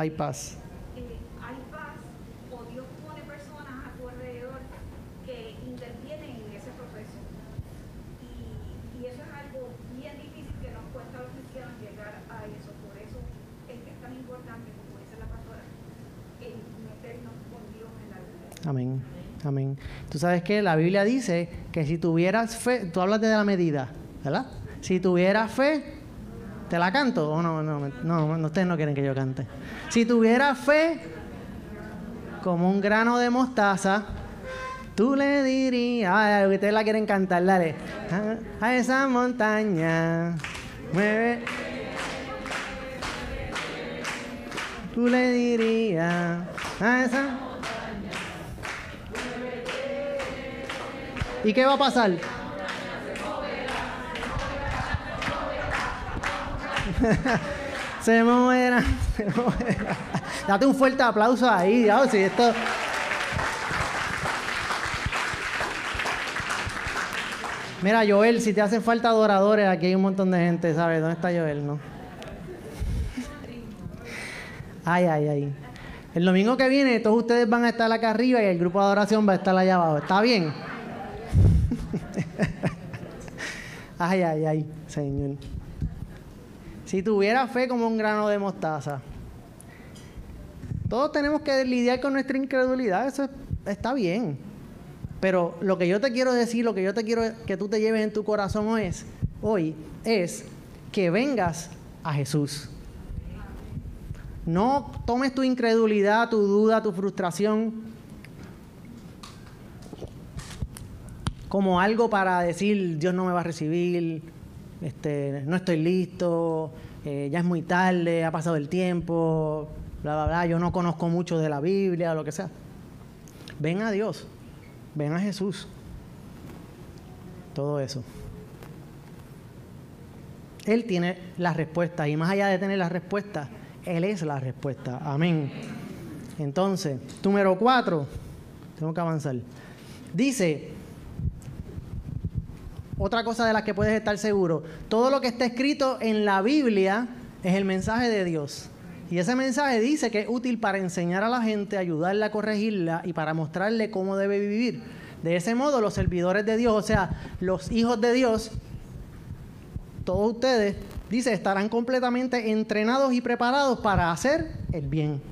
Hay paz. Eh, hay paz o Dios pone personas a tu alrededor que intervienen en ese proceso. Y, eso es algo bien difícil que nos cuesta a los cristianos llegar a eso. Por eso es que es tan importante, como dice la pastora, el meternos con Dios en la vida. Amén. Tú sabes que la Biblia dice que si tuvieras fe, tú hablas de la medida, ¿verdad? Si tuvieras fe, ¿Te la canto o no? No, no, ustedes no quieren que yo cante. Si tuviera fe como un grano de mostaza, tú le dirías, ay, ustedes la quieren cantar, dale, a esa montaña, mueve. Tú le dirías a esa. ¿Y qué va a pasar? se moverá, se moverá. Date un fuerte aplauso ahí, si esto... Mira, Joel, si te hacen falta adoradores, aquí hay un montón de gente, ¿sabes? ¿Dónde está Joel? No. Ay, ay, ay. El domingo que viene todos ustedes van a estar acá arriba y el grupo de adoración va a estar allá abajo. ¿Está bien? ay, ay, ay, Señor. Si tuviera fe como un grano de mostaza. Todos tenemos que lidiar con nuestra incredulidad, eso está bien. Pero lo que yo te quiero decir, lo que yo te quiero que tú te lleves en tu corazón hoy es, hoy es que vengas a Jesús. No tomes tu incredulidad, tu duda, tu frustración como algo para decir Dios no me va a recibir, este, no estoy listo, eh, ya es muy tarde, ha pasado el tiempo, bla, bla, bla, yo no conozco mucho de la Biblia, o lo que sea. Ven a Dios, ven a Jesús. Todo eso. Él tiene la respuesta y más allá de tener la respuesta, Él es la respuesta. Amén. Entonces, número cuatro, tengo que avanzar. Dice, otra cosa de la que puedes estar seguro, todo lo que está escrito en la Biblia es el mensaje de Dios. Y ese mensaje dice que es útil para enseñar a la gente, ayudarla a corregirla y para mostrarle cómo debe vivir. De ese modo, los servidores de Dios, o sea, los hijos de Dios, todos ustedes, dice, estarán completamente entrenados y preparados para hacer el bien.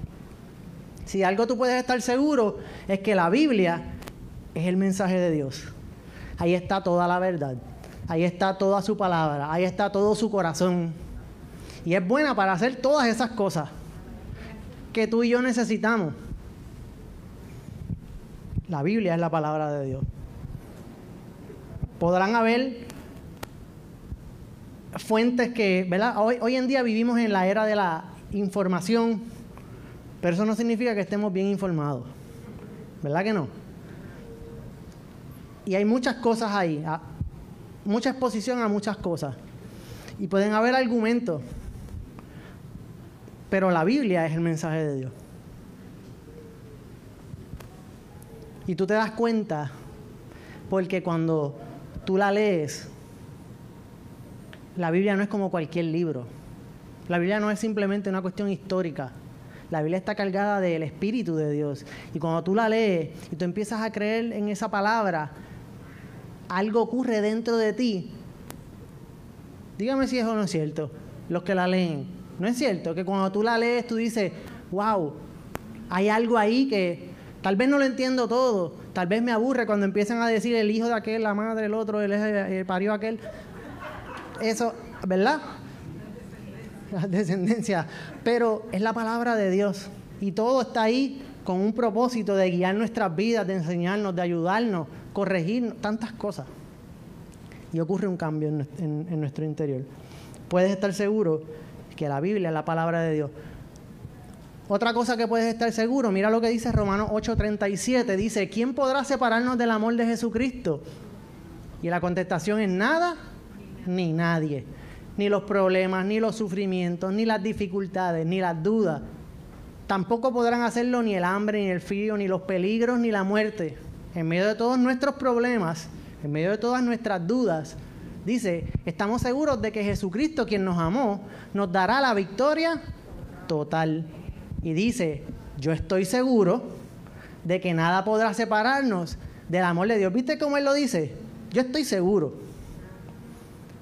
Si algo tú puedes estar seguro es que la Biblia es el mensaje de Dios. Ahí está toda la verdad. Ahí está toda su palabra. Ahí está todo su corazón. Y es buena para hacer todas esas cosas que tú y yo necesitamos. La Biblia es la palabra de Dios. Podrán haber fuentes que, ¿verdad? Hoy, en día vivimos en la era de la información, pero eso no significa que estemos bien informados. ¿Verdad que no? Y hay muchas cosas ahí, mucha exposición a muchas cosas. Y pueden haber argumentos, pero la Biblia es el mensaje de Dios. Y tú te das cuenta, porque cuando tú la lees, la Biblia no es como cualquier libro. La Biblia no es simplemente una cuestión histórica. La Biblia está cargada del Espíritu de Dios. Y cuando tú la lees y tú empiezas a creer en esa palabra, algo ocurre dentro de ti. Dígame si eso no es cierto, los que la leen. ¿No es cierto? Que cuando tú la lees, tú dices, wow, hay algo ahí que tal vez no lo entiendo todo, tal vez me aburre cuando empiezan a decir el hijo de aquel, la madre, el otro, el, el parió aquel eso, ¿verdad? La descendencia. Pero es la palabra de Dios. Y todo está ahí con un propósito de guiar nuestras vidas, de enseñarnos, de ayudarnos, corregir tantas cosas. Y ocurre un cambio en, nuestro interior. Puedes estar seguro que la Biblia es la palabra de Dios. Otra cosa que puedes estar seguro, mira lo que dice Romanos 8:37, dice, ¿quién podrá separarnos del amor de Jesucristo? Y la contestación es nada ni nadie. Ni los problemas, ni los sufrimientos, ni las dificultades, ni las dudas. Tampoco podrán hacerlo ni el hambre, ni el frío, ni los peligros, ni la muerte. En medio de todos nuestros problemas, en medio de todas nuestras dudas, dice, estamos seguros de que Jesucristo, quien nos amó, nos dará la victoria total. Y dice, yo estoy seguro de que nada podrá separarnos del amor de Dios. ¿Viste cómo Él lo dice? Yo estoy seguro.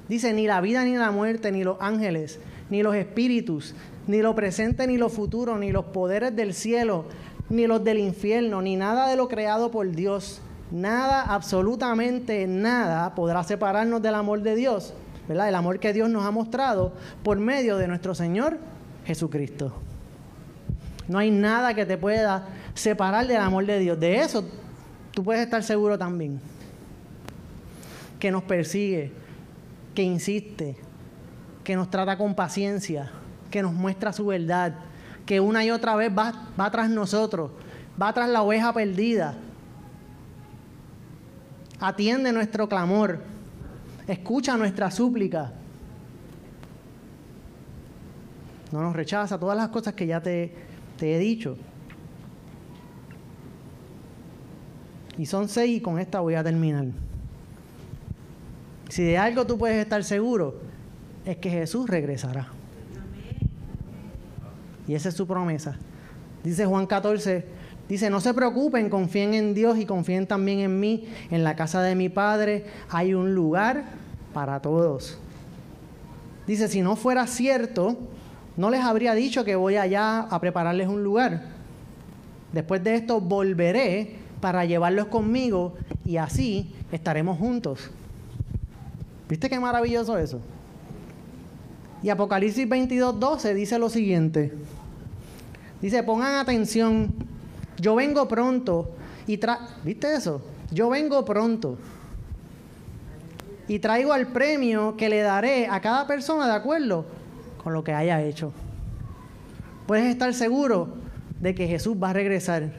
Dice, ni la vida ni la muerte, ni los ángeles, ni los espíritus, ni lo presente ni lo futuro, ni los poderes del cielo, ni los del infierno, ni nada de lo creado por Dios. Nada, absolutamente nada podrá separarnos del amor de Dios, ¿verdad? El amor que Dios nos ha mostrado por medio de nuestro Señor Jesucristo. No hay nada que te pueda separar del amor de Dios. De eso tú puedes estar seguro también. Que nos persigue, que insiste, que nos trata con paciencia, que nos muestra su verdad, que una y otra vez va, tras nosotros, va tras la oveja perdida. Atiende nuestro clamor, escucha nuestra súplica. No nos rechaza todas las cosas que ya te, te he dicho. Y son seis y con esta voy a terminar. Si de algo tú puedes estar seguro, es que Jesús regresará. Y esa es su promesa. Dice Juan 14, dice, no se preocupen, confíen en Dios y confíen también en mí. En la casa de mi Padre hay un lugar para todos. Dice, si no fuera cierto, no les habría dicho que voy allá a prepararles un lugar. Después de esto volveré para llevarlos conmigo y así estaremos juntos. ¿Viste qué maravilloso eso? Y Apocalipsis 22, 12 dice lo siguiente. Dice, pongan atención, yo vengo pronto y tra... ¿Viste eso? Yo vengo pronto y traigo el premio que le daré a cada persona de acuerdo con lo que haya hecho. Puedes estar seguro de que Jesús va a regresar.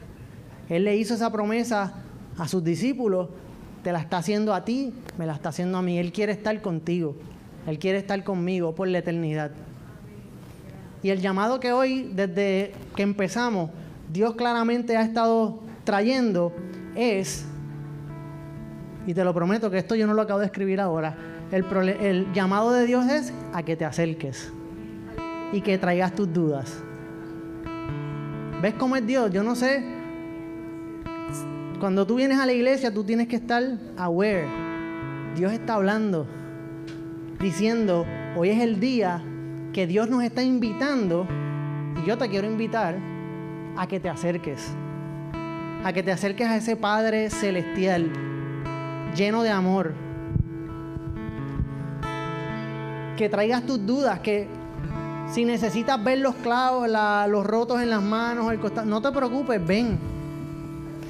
Él le hizo esa promesa a sus discípulos te la está haciendo a ti, me la está haciendo a mí. Él quiere estar contigo, Él quiere estar conmigo por la eternidad. Y el llamado que hoy, desde que empezamos, Dios claramente ha estado trayendo es, y te lo prometo que esto yo no lo acabo de escribir ahora, el, llamado de Dios es a que te acerques y que traigas tus dudas. ¿Ves cómo es Dios? Yo no sé cuando tú vienes a la iglesia, tú tienes que estar aware. Dios está hablando, diciendo, hoy es el día que Dios nos está invitando, y yo te quiero invitar a que te acerques. a que te acerques a ese Padre celestial, lleno de amor. Que traigas tus dudas, que si necesitas ver los clavos, los rotos en las manos, el costado, no te preocupes, ven.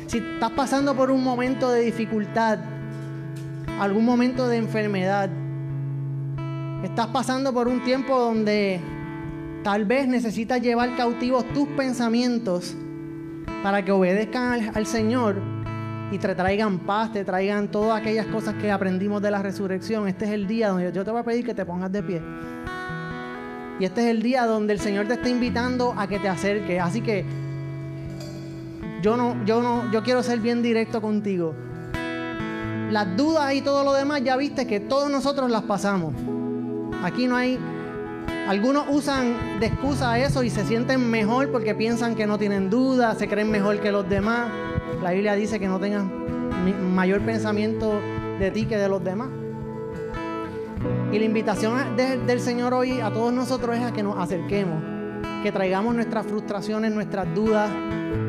Si estás pasando por un momento de dificultad, algún momento de enfermedad, estás pasando por un tiempo donde tal vez necesitas llevar cautivos tus pensamientos para que obedezcan al, Señor y te traigan paz, te traigan todas aquellas cosas que aprendimos de la resurrección. Este es el día donde yo te voy a pedir que te pongas de pie. Y este es el día donde el Señor te está invitando a que te acerques. Así que yo no, yo no, yo quiero ser bien directo contigo. Las dudas y todo lo demás, ya viste que todos nosotros las pasamos. Aquí no hay. Algunos usan de excusa eso y se sienten mejor porque piensan que no tienen dudas, se creen mejor que los demás. La Biblia dice que no tengan mayor pensamiento de ti que de los demás. Y la invitación del Señor hoy a todos nosotros es a que nos acerquemos, que traigamos nuestras frustraciones, nuestras dudas,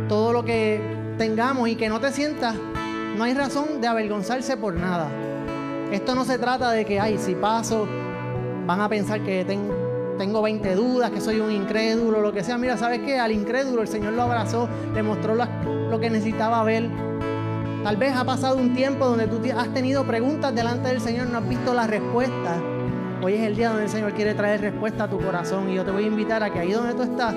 todo lo que tengamos y que no te sientas, no hay razón de avergonzarse por nada. Esto no se trata de que, ay, si paso, van a pensar que tengo 20 dudas, que soy un incrédulo, lo que sea. Mira, ¿sabes qué? Al incrédulo el Señor lo abrazó, le mostró lo que necesitaba ver Tal vez ha pasado un tiempo donde tú has tenido preguntas delante del Señor, no has visto la respuesta. Hoy es el día donde el Señor quiere traer respuesta a tu corazón y yo te voy a invitar a que ahí donde tú estás,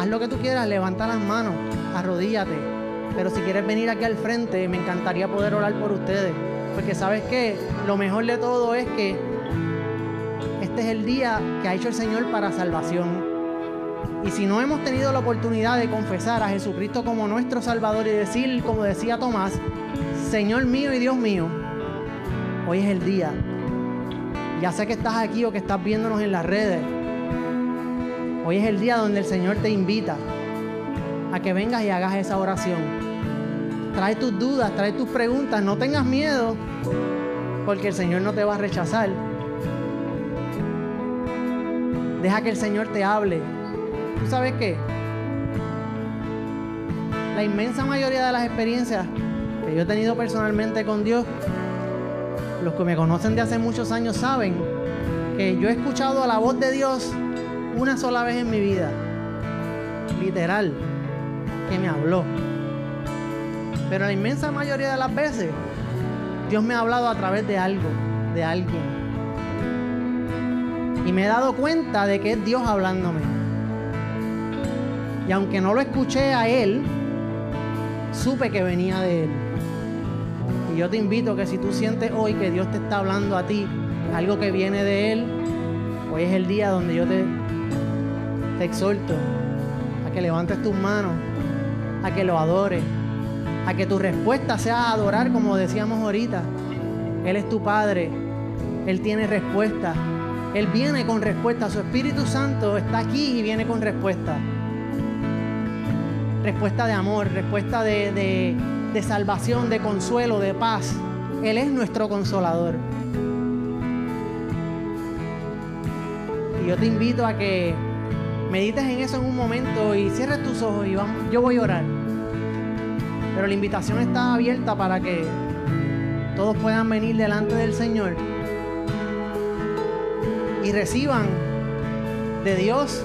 haz lo que tú quieras, levanta las manos, arrodíllate. Pero si quieres venir aquí al frente, me encantaría poder orar por ustedes. Porque sabes que lo mejor de todo es que este es el día que ha hecho el Señor para salvación. Y si no hemos tenido la oportunidad de confesar a Jesucristo como nuestro Salvador y decir, como decía Tomás, Señor mío y Dios mío, hoy es el día. Ya sé que estás aquí o que estás viéndonos en las redes. Hoy es el día donde el Señor te invita a que vengas y hagas esa oración. Trae tus dudas, trae tus preguntas, no tengas miedo, porque el Señor no te va a rechazar. Deja que el Señor te hable, ¿Tú sabes qué? La inmensa mayoría de las experiencias que yo he tenido personalmente con Dios, los que me conocen de hace muchos años saben que yo he escuchado la voz de Dios una sola vez en mi vida. Literal, que me habló. Pero la inmensa mayoría de las veces, Dios me ha hablado a través de algo, de alguien. Y me he dado cuenta de que es Dios hablándome. Y aunque no lo escuché a él, supe que venía de él. Y yo te invito que si tú sientes hoy que Dios te está hablando a ti, algo que viene de él, hoy es el día donde yo te, te exhorto a que levantes tus manos, a que lo adores, a que tu respuesta sea adorar como decíamos ahorita. Él es tu Padre, Él tiene respuesta, Él viene con respuesta, su Espíritu Santo está aquí y viene con respuesta respuesta de amor, respuesta de, salvación, de consuelo, de paz. Él es nuestro consolador. Y yo te invito a que medites en eso en un momento y cierres tus ojos y vamos, yo voy a orar. Pero la invitación está abierta para que todos puedan venir delante del Señor y reciban de Dios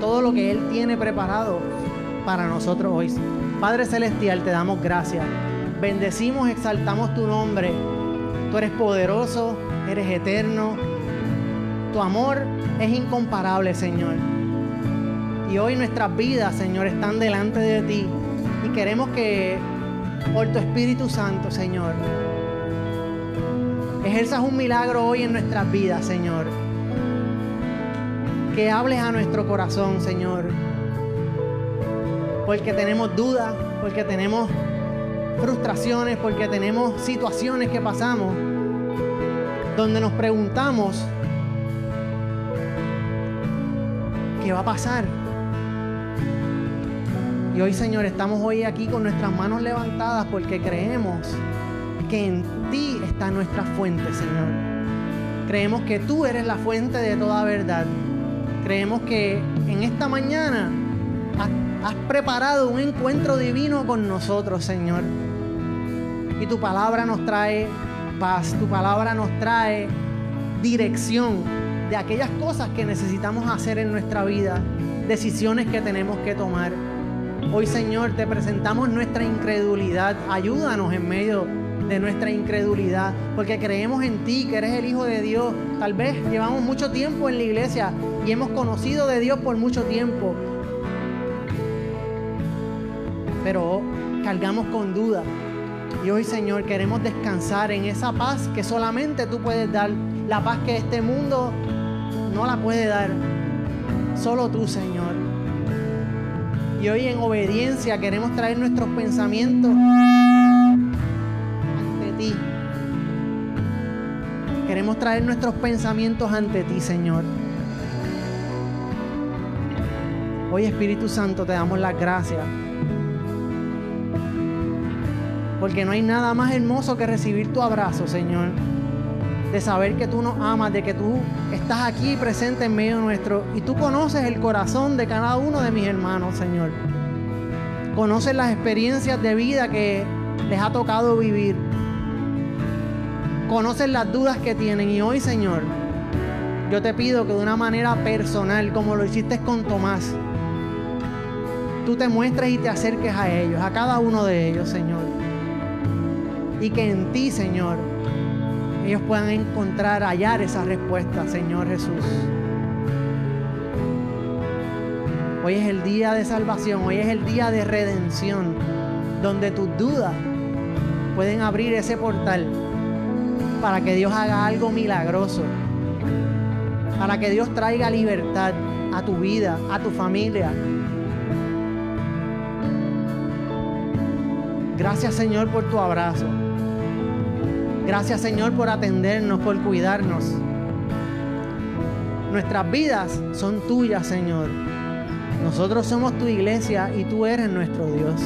todo lo que Él tiene preparado para nosotros hoy. Padre Celestial, te damos gracias. Bendecimos, exaltamos tu nombre. Tú eres poderoso, eres eterno. Tu amor es incomparable, Señor. Y hoy nuestras vidas, Señor, están delante de ti. Y queremos que por tu Espíritu Santo, Señor, ejerzas un milagro hoy en nuestras vidas, Señor. Que hables a nuestro corazón, Señor porque tenemos dudas, porque tenemos frustraciones, porque tenemos situaciones que pasamos donde nos preguntamos, ¿qué va a pasar? Y hoy, Señor, estamos hoy aquí con nuestras manos levantadas porque creemos que en ti nuestra fuente, Señor. Creemos que tú eres la fuente de toda verdad. Creemos que en esta mañana has preparado un encuentro divino con nosotros, Señor. Y tu palabra nos trae paz, tu palabra nos trae dirección de aquellas cosas que necesitamos hacer en nuestra vida, decisiones que tenemos que tomar. Hoy, Señor, te presentamos nuestra incredulidad. Ayúdanos en medio de nuestra incredulidad, porque creemos en ti, que eres el Hijo de Dios. Tal vez llevamos mucho tiempo en la iglesia y hemos conocido de Dios por mucho tiempo, pero cargamos con duda. Y hoy, Señor, queremos descansar en esa paz que solamente tú puedes dar, la paz que este mundo no la puede dar, solo tú, Señor. Y hoy en obediencia queremos traer nuestros pensamientos Queremos traer nuestros pensamientos ante ti, Señor. Hoy Espíritu Santo te damos las gracias porque no hay nada más hermoso que recibir tu abrazo, Señor. De saber que tú nos amas, de que tú estás aquí presente en medio nuestro y tú conoces el corazón de cada uno de mis hermanos, Señor. Conoces las experiencias de vida que les ha tocado vivir. Conoces las dudas que tienen y hoy, Señor, yo te pido que de una manera personal, como lo hiciste con Tomás, tú te muestres y te acerques a ellos, a cada uno de ellos, Señor y que en ti, Señor, ellos puedan encontrar, hallar esa respuesta, Señor Jesús. Hoy es el día de salvación, hoy es el día de redención, donde tus dudas pueden abrir ese portal para que Dios haga algo milagroso, para que Dios traiga libertad a tu vida, a tu familia. Gracias Señor por tu abrazo. Gracias Señor por atendernos, por cuidarnos. Nuestras vidas son tuyas, Señor. Nosotros somos tu iglesia y tú eres nuestro Dios.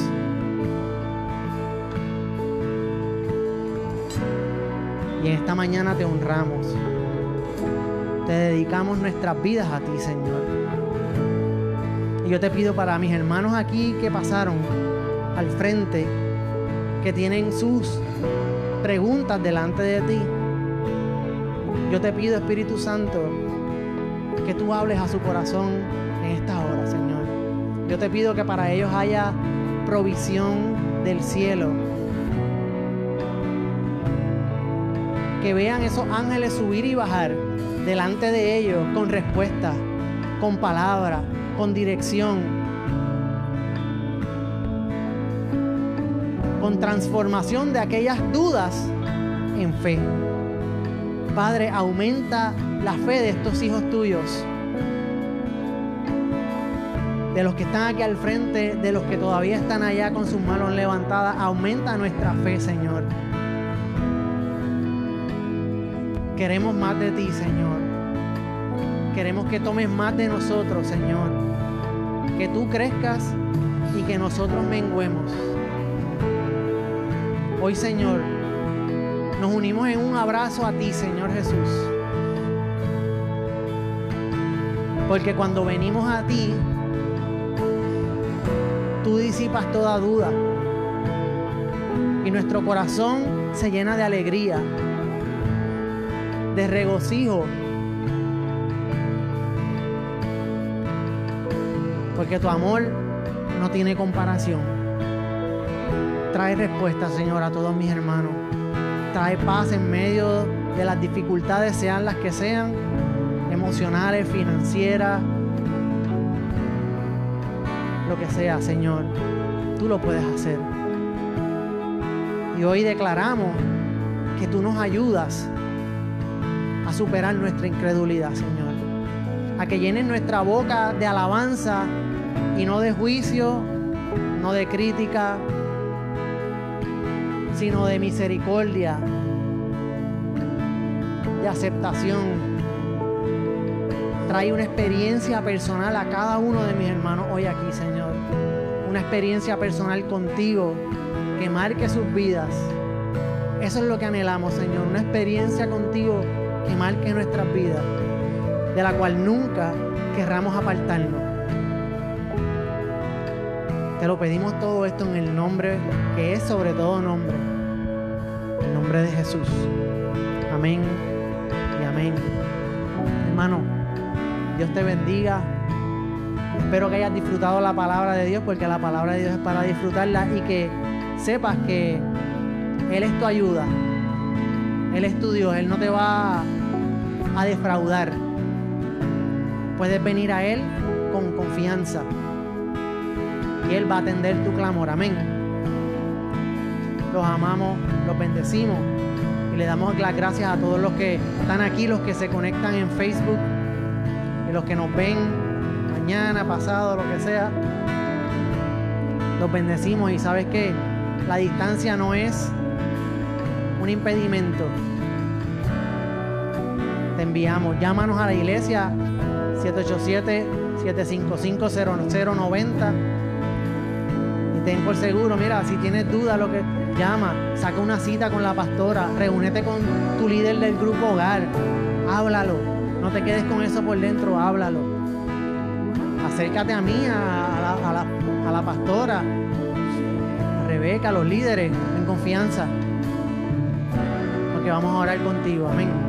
En esta mañana te honramos. Te dedicamos nuestras vidas a ti, Señor. Y yo te pido para mis hermanos aquí que pasaron al frente, que tienen sus preguntas delante de ti. Yo te pido, Espíritu Santo, que tú hables a su corazón en esta hora, Señor. Yo te pido que para ellos haya provisión del cielo. Que vean esos ángeles subir y bajar delante de ellos con respuesta, con palabra, con dirección, con transformación de aquellas dudas en fe. Padre, aumenta la fe de estos hijos tuyos, de los que están aquí al frente, de los que todavía están allá con sus manos levantadas. Aumenta nuestra fe, Señor. Queremos más de ti, Señor. Queremos que tomes más de nosotros, Señor. Que tú crezcas y que nosotros menguemos. Hoy, Señor, nos unimos en un abrazo a ti, Señor Jesús. Porque cuando venimos a ti, tú disipas toda duda. Y nuestro corazón se llena de alegría, de regocijo. Porque tu amor no tiene comparación. Trae respuesta, Señor, a todos mis hermanos. Trae paz en medio de las dificultades, sean las que sean, emocionales, financieras, lo que sea, Señor. Tú lo puedes hacer. Y hoy declaramos que tú nos ayudas superar nuestra incredulidad, Señor. A que llenes nuestra boca de alabanza y no de juicio, no de crítica, sino de misericordia, de aceptación. Trae una experiencia personal a cada uno de mis hermanos hoy aquí, Señor. Una experiencia personal contigo que marque sus vidas. Eso es lo que anhelamos, Señor. Una experiencia contigo que marque nuestras vidas, de la cual nunca querramos apartarnos. Te lo pedimos todo esto en el nombre que es sobre todo nombre. En el nombre de Jesús. Amén y amén. Hermano, Dios te bendiga. Espero que hayas disfrutado la palabra de Dios porque la palabra de Dios es para disfrutarla y que sepas que Él es tu ayuda. Él es tu Dios. Él no te va a defraudar. Puedes venir a Él con confianza y Él va a atender tu clamor. Amén. Los amamos, los bendecimos y le damos las gracias a todos los que están aquí, los que se conectan en Facebook y los que nos ven mañana, pasado, lo que sea. Los bendecimos y sabes que la distancia no es un impedimento. Enviamos, llámanos a la iglesia 787-755-0090 y ten por seguro, mira, si tienes duda, lo que llama, saca una cita con la pastora, reúnete con tu líder del grupo hogar, háblalo, no te quedes con eso por dentro, háblalo. Acércate a mí, a, la, pastora, Rebeca, a los líderes, en confianza, porque vamos a orar contigo, amén.